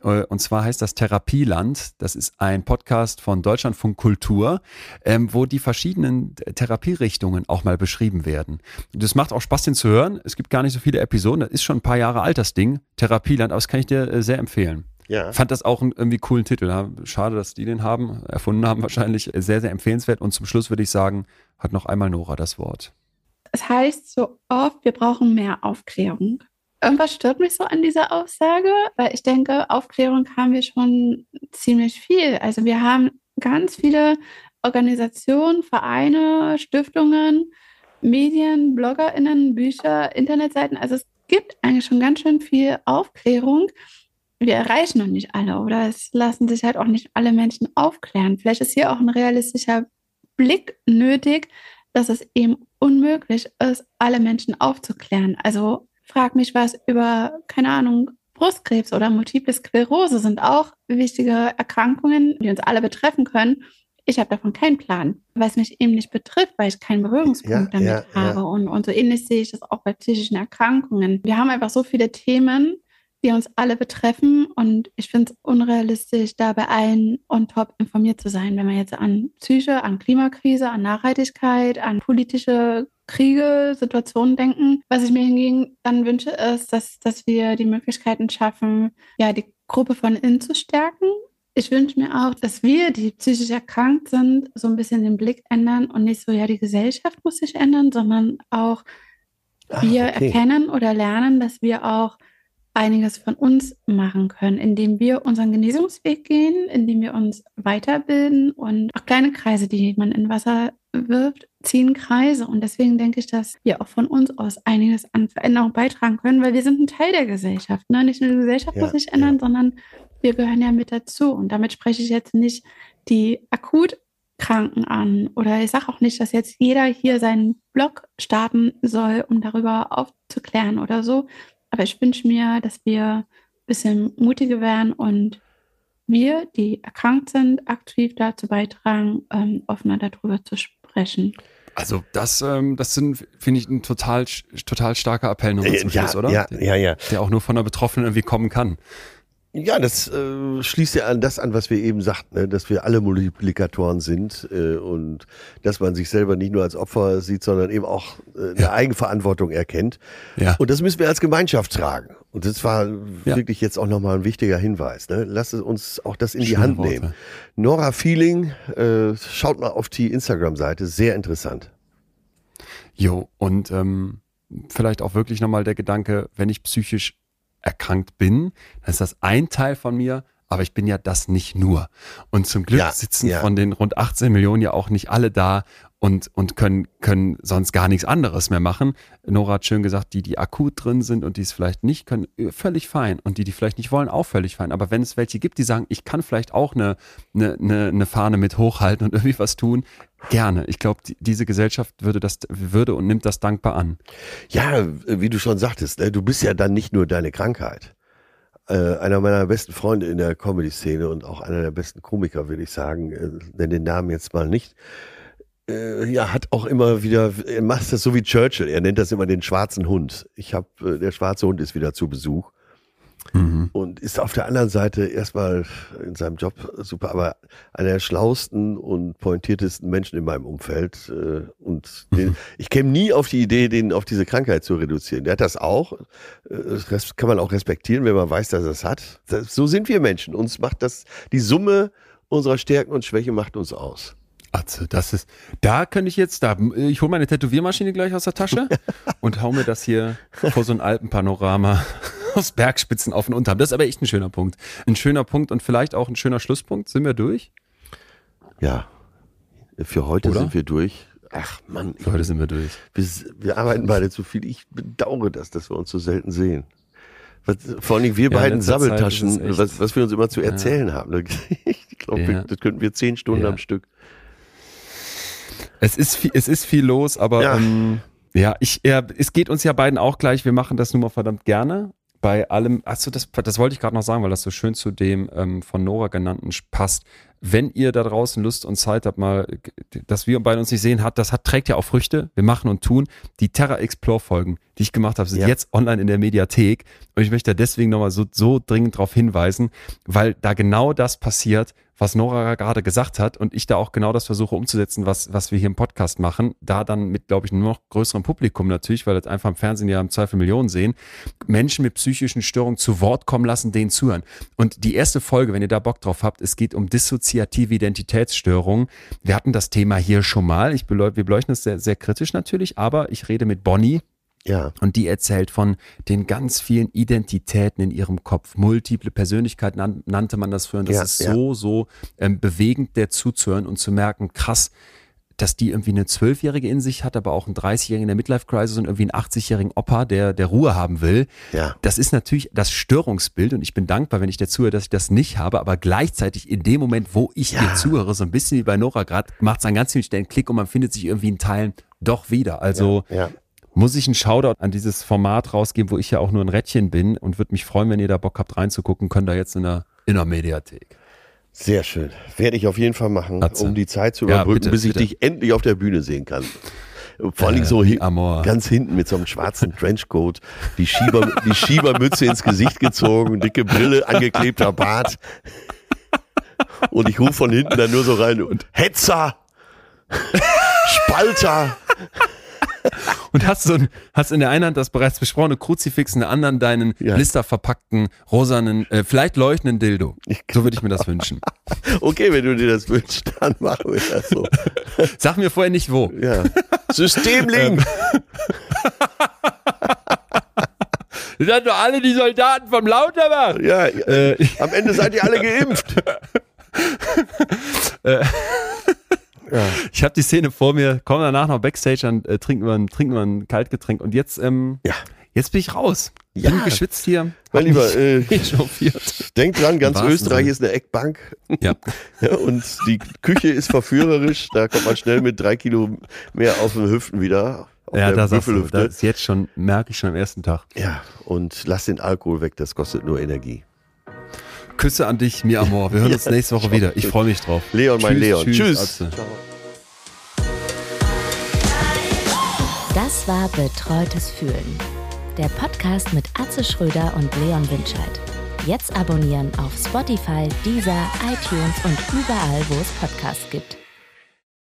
Äh, und zwar heißt das Therapieland. Das ist ein Podcast von Deutschlandfunk Kultur, ähm, wo die verschiedenen Therapierichtungen auch mal beschrieben werden. Das macht auch Spaß, den zu hören. Es gibt gar nicht so viele Episoden. Das ist schon ein paar Jahre alt, das Ding. Therapieland, aber das kann ich dir äh, sehr empfehlen. Ja. Fand das auch einen irgendwie coolen Titel. Schade, dass die den haben, erfunden haben wahrscheinlich. Sehr, sehr empfehlenswert. Und zum Schluss würde ich sagen, hat noch einmal Nora das Wort es heißt so oft, wir brauchen mehr Aufklärung. Irgendwas stört mich so an dieser Aussage, weil ich denke, Aufklärung haben wir schon ziemlich viel. Also wir haben ganz viele Organisationen, Vereine, Stiftungen, Medien, BloggerInnen, Bücher, Internetseiten. Also es gibt eigentlich schon ganz schön viel Aufklärung. Wir erreichen noch nicht alle oder es lassen sich halt auch nicht alle Menschen aufklären. Vielleicht ist hier auch ein realistischer Blick nötig, dass es eben unmöglich ist, alle Menschen aufzuklären. Also frag mich was über, keine Ahnung, Brustkrebs oder Multiple Sklerose sind auch wichtige Erkrankungen, die uns alle betreffen können. Ich habe davon keinen Plan, weil es mich eben nicht betrifft, weil ich keinen Berührungspunkt ja, damit ja, habe. Ja. Und, und so ähnlich sehe ich das auch bei psychischen Erkrankungen. Wir haben einfach so viele Themen, die uns alle betreffen. Und ich finde es unrealistisch, da bei allen on top informiert zu sein, wenn man jetzt an Psyche, an Klimakrise, an Nachhaltigkeit, an politische Kriege, Situationen denken. Was ich mir hingegen dann wünsche, ist, dass, dass wir die Möglichkeiten schaffen, ja, die Gruppe von innen zu stärken. Ich wünsche mir auch, dass wir, die psychisch erkrankt sind, so ein bisschen den Blick ändern und nicht so, ja, die Gesellschaft muss sich ändern, sondern auch Ach, wir okay. erkennen oder lernen, dass wir auch einiges von uns machen können, indem wir unseren Genesungsweg gehen, indem wir uns weiterbilden und auch kleine Kreise, die man in Wasser wirft, ziehen Kreise. Und deswegen denke ich, dass wir auch von uns aus einiges an Veränderung beitragen können, weil wir sind ein Teil der Gesellschaft. Ne? Nicht nur die Gesellschaft ja, muss sich ändern, ja. sondern wir gehören ja mit dazu. Und damit spreche ich jetzt nicht die akut Kranken an. Oder ich sage auch nicht, dass jetzt jeder hier seinen Blog starten soll, um darüber aufzuklären oder so, aber ich wünsche mir, dass wir ein bisschen mutiger werden und wir, die erkrankt sind, aktiv dazu beitragen, ähm, offener darüber zu sprechen. Also das, ähm, das sind, finde ich, ein total, total starker Appell noch zum Schluss, ja, oder? Ja, ja, ja. Der auch nur von der Betroffenen irgendwie kommen kann. Ja, das äh, schließt ja an das an, was wir eben sagten, ne? dass wir alle Multiplikatoren sind äh, und dass man sich selber nicht nur als Opfer sieht, sondern eben auch äh, eine ja. Eigenverantwortung erkennt. Ja. Und das müssen wir als Gemeinschaft tragen. Und das war ja. wirklich jetzt auch nochmal ein wichtiger Hinweis. Ne? Lasst uns auch das in die Schöne Hand Worte. nehmen. Nora Feeling, äh, schaut mal auf die Instagram-Seite, sehr interessant. Jo, und ähm, vielleicht auch wirklich nochmal der Gedanke, wenn ich psychisch erkrankt bin, dann ist das ein Teil von mir, aber ich bin ja das nicht nur. Und zum Glück ja, sitzen ja. von den rund 18 Millionen ja auch nicht alle da und, und können, können sonst gar nichts anderes mehr machen. Nora hat schön gesagt, die, die akut drin sind und die es vielleicht nicht können, äh, völlig fein. Und die, die vielleicht nicht wollen, auch völlig fein. Aber wenn es welche gibt, die sagen, ich kann vielleicht auch eine, eine, eine, eine Fahne mit hochhalten und irgendwie was tun, gerne. Ich glaube, die, diese Gesellschaft würde das, würde und nimmt das dankbar an. Ja, wie du schon sagtest, ne, du bist ja dann nicht nur deine Krankheit. Äh, einer meiner besten Freunde in der Comedy-Szene und auch einer der besten Komiker, würde ich sagen, äh, nenne den Namen jetzt mal nicht, äh, ja, hat auch immer wieder, er macht das so wie Churchill, er nennt das immer den schwarzen Hund. Ich habe, äh, der schwarze Hund ist wieder zu Besuch. Mhm. Und ist auf der anderen Seite erstmal in seinem Job super, aber einer der schlausten und pointiertesten Menschen in meinem Umfeld. Äh, und den, mhm. ich käme nie auf die Idee, den auf diese Krankheit zu reduzieren. Der hat das auch. Äh, das kann man auch respektieren, wenn man weiß, dass er es hat. so sind wir Menschen. Uns macht das, die Summe unserer Stärken und Schwäche macht uns aus. Also, das ist, da könnte ich jetzt, da, ich hole meine Tätowiermaschine gleich aus der Tasche und hau mir das hier vor so ein Alpenpanorama aus Bergspitzen auf den Unterarm. Das ist aber echt ein schöner Punkt. Ein schöner Punkt und vielleicht auch ein schöner Schlusspunkt. Sind wir durch? Ja, für heute Oder? sind wir durch. Ach Mann. Für heute sind wir durch. Wir, wir, arbeiten beide zu viel. Ich bedauere das, dass wir uns so selten sehen. Was, vor allem wir ja, beiden Sabbeltaschen, was, was, wir uns immer zu erzählen ja. haben. Ich glaube, ja. das könnten wir zehn Stunden am Stück. Es ist viel, es ist viel los, aber ja, ähm, ja ich, ja, es geht uns ja beiden auch gleich. Wir machen das nun mal verdammt gerne. Bei allem, achso, das, das wollte ich gerade noch sagen, weil das so schön zu dem ähm, von Nora genannten passt. Wenn ihr da draußen Lust und Zeit habt, mal, dass wir beide uns nicht sehen, hat, das hat, trägt ja auch Früchte. Wir machen und tun. Die Terra Explore Folgen, die ich gemacht habe, sind Ja. jetzt online in der Mediathek. Und ich möchte deswegen nochmal so, so dringend darauf hinweisen, weil da genau das passiert, was Nora gerade gesagt hat und ich da auch genau das versuche umzusetzen, was, was wir hier im Podcast machen. Da dann mit, glaube ich, einem noch größerem Publikum natürlich, weil das einfach im Fernsehen ja im Zweifel Millionen sehen. Menschen mit psychischen Störungen zu Wort kommen lassen, denen zuhören. Und die erste Folge, wenn ihr da Bock drauf habt, es geht um dissoziative Identitätsstörungen. Wir hatten das Thema hier schon mal. Ich beleu wir beleuchten es sehr, sehr kritisch natürlich, aber ich rede mit Bonnie, Ja. und die erzählt von den ganz vielen Identitäten in ihrem Kopf. Multiple Persönlichkeiten nan nannte man das früher. Und das Ja, ist ja. so, so ähm, bewegend, der zuzuhören und zu merken, krass, dass die irgendwie eine Zwölfjährige in sich hat, aber auch einen 30-Jährigen in der Midlife-Crisis und irgendwie einen 80-jährigen Opa, der, der Ruhe haben will. Ja. Das ist natürlich das Störungsbild und ich bin dankbar, wenn ich dir zuhöre, dass ich das nicht habe, aber gleichzeitig in dem Moment, wo ich Ja. dir zuhöre, so ein bisschen wie bei Nora gerade, macht es an ganz vielen Stellen Klick und man findet sich irgendwie in Teilen doch wieder. Also Ja. muss ich einen Shoutout an dieses Format rausgeben, wo ich ja auch nur ein Rädchen bin und würde mich freuen, wenn ihr da Bock habt reinzugucken, könnt ihr jetzt in der, in der Mediathek. Sehr schön. Werde ich auf jeden Fall machen, Atze. um die Zeit zu Ja, überbrücken, bitte, bis ich bitte. dich endlich auf der Bühne sehen kann. Vor allem Äh, so hin, ganz hinten mit so einem schwarzen Trenchcoat, die, Schieber, die Schiebermütze ins Gesicht gezogen, dicke Brille, angeklebter Bart. Und ich rufe von hinten dann nur so rein und Hetzer! Spalter! Und hast so ein, hast in der einen Hand das bereits besprochene Kruzifix, in der anderen deinen Ja. blisterverpackten, rosanen, äh, vielleicht leuchtenden Dildo. So würde ich mir das wünschen. Okay, wenn du dir das wünschst, dann machen wir das so. Sag mir vorher nicht wo. Ja. Systemlink! Das sind doch alle die Soldaten vom Lauterbach. Ja, Äh, am Ende seid ihr alle geimpft. Ich habe die Szene vor mir, kommen danach noch Backstage, dann äh, trinken, wir ein, trinken wir ein Kaltgetränk und jetzt, ähm, Ja. jetzt bin ich raus. Ja. Bin geschwitzt hier. Mein Lieber, äh. Denkt dran, ganz Österreich Sinne. ist eine Eckbank. Ja. Ja, und die Küche ist verführerisch. Da kommt man schnell mit drei Kilo mehr auf den Hüften wieder. Auf Ja, da sagst du, das ist jetzt schon, merke ich schon am ersten Tag. Ja, und lass den Alkohol weg, das kostet nur Energie. Küsse an dich, mi amor. Wir hören uns nächste Woche wieder. Ich freue mich drauf. Leon, mein Leon. Tschüss. Atze. Das war Betreutes Fühlen. Der Podcast mit Atze Schröder und Leon Winscheid. Jetzt abonnieren auf Spotify, Deezer, iTunes und überall, wo es Podcasts gibt.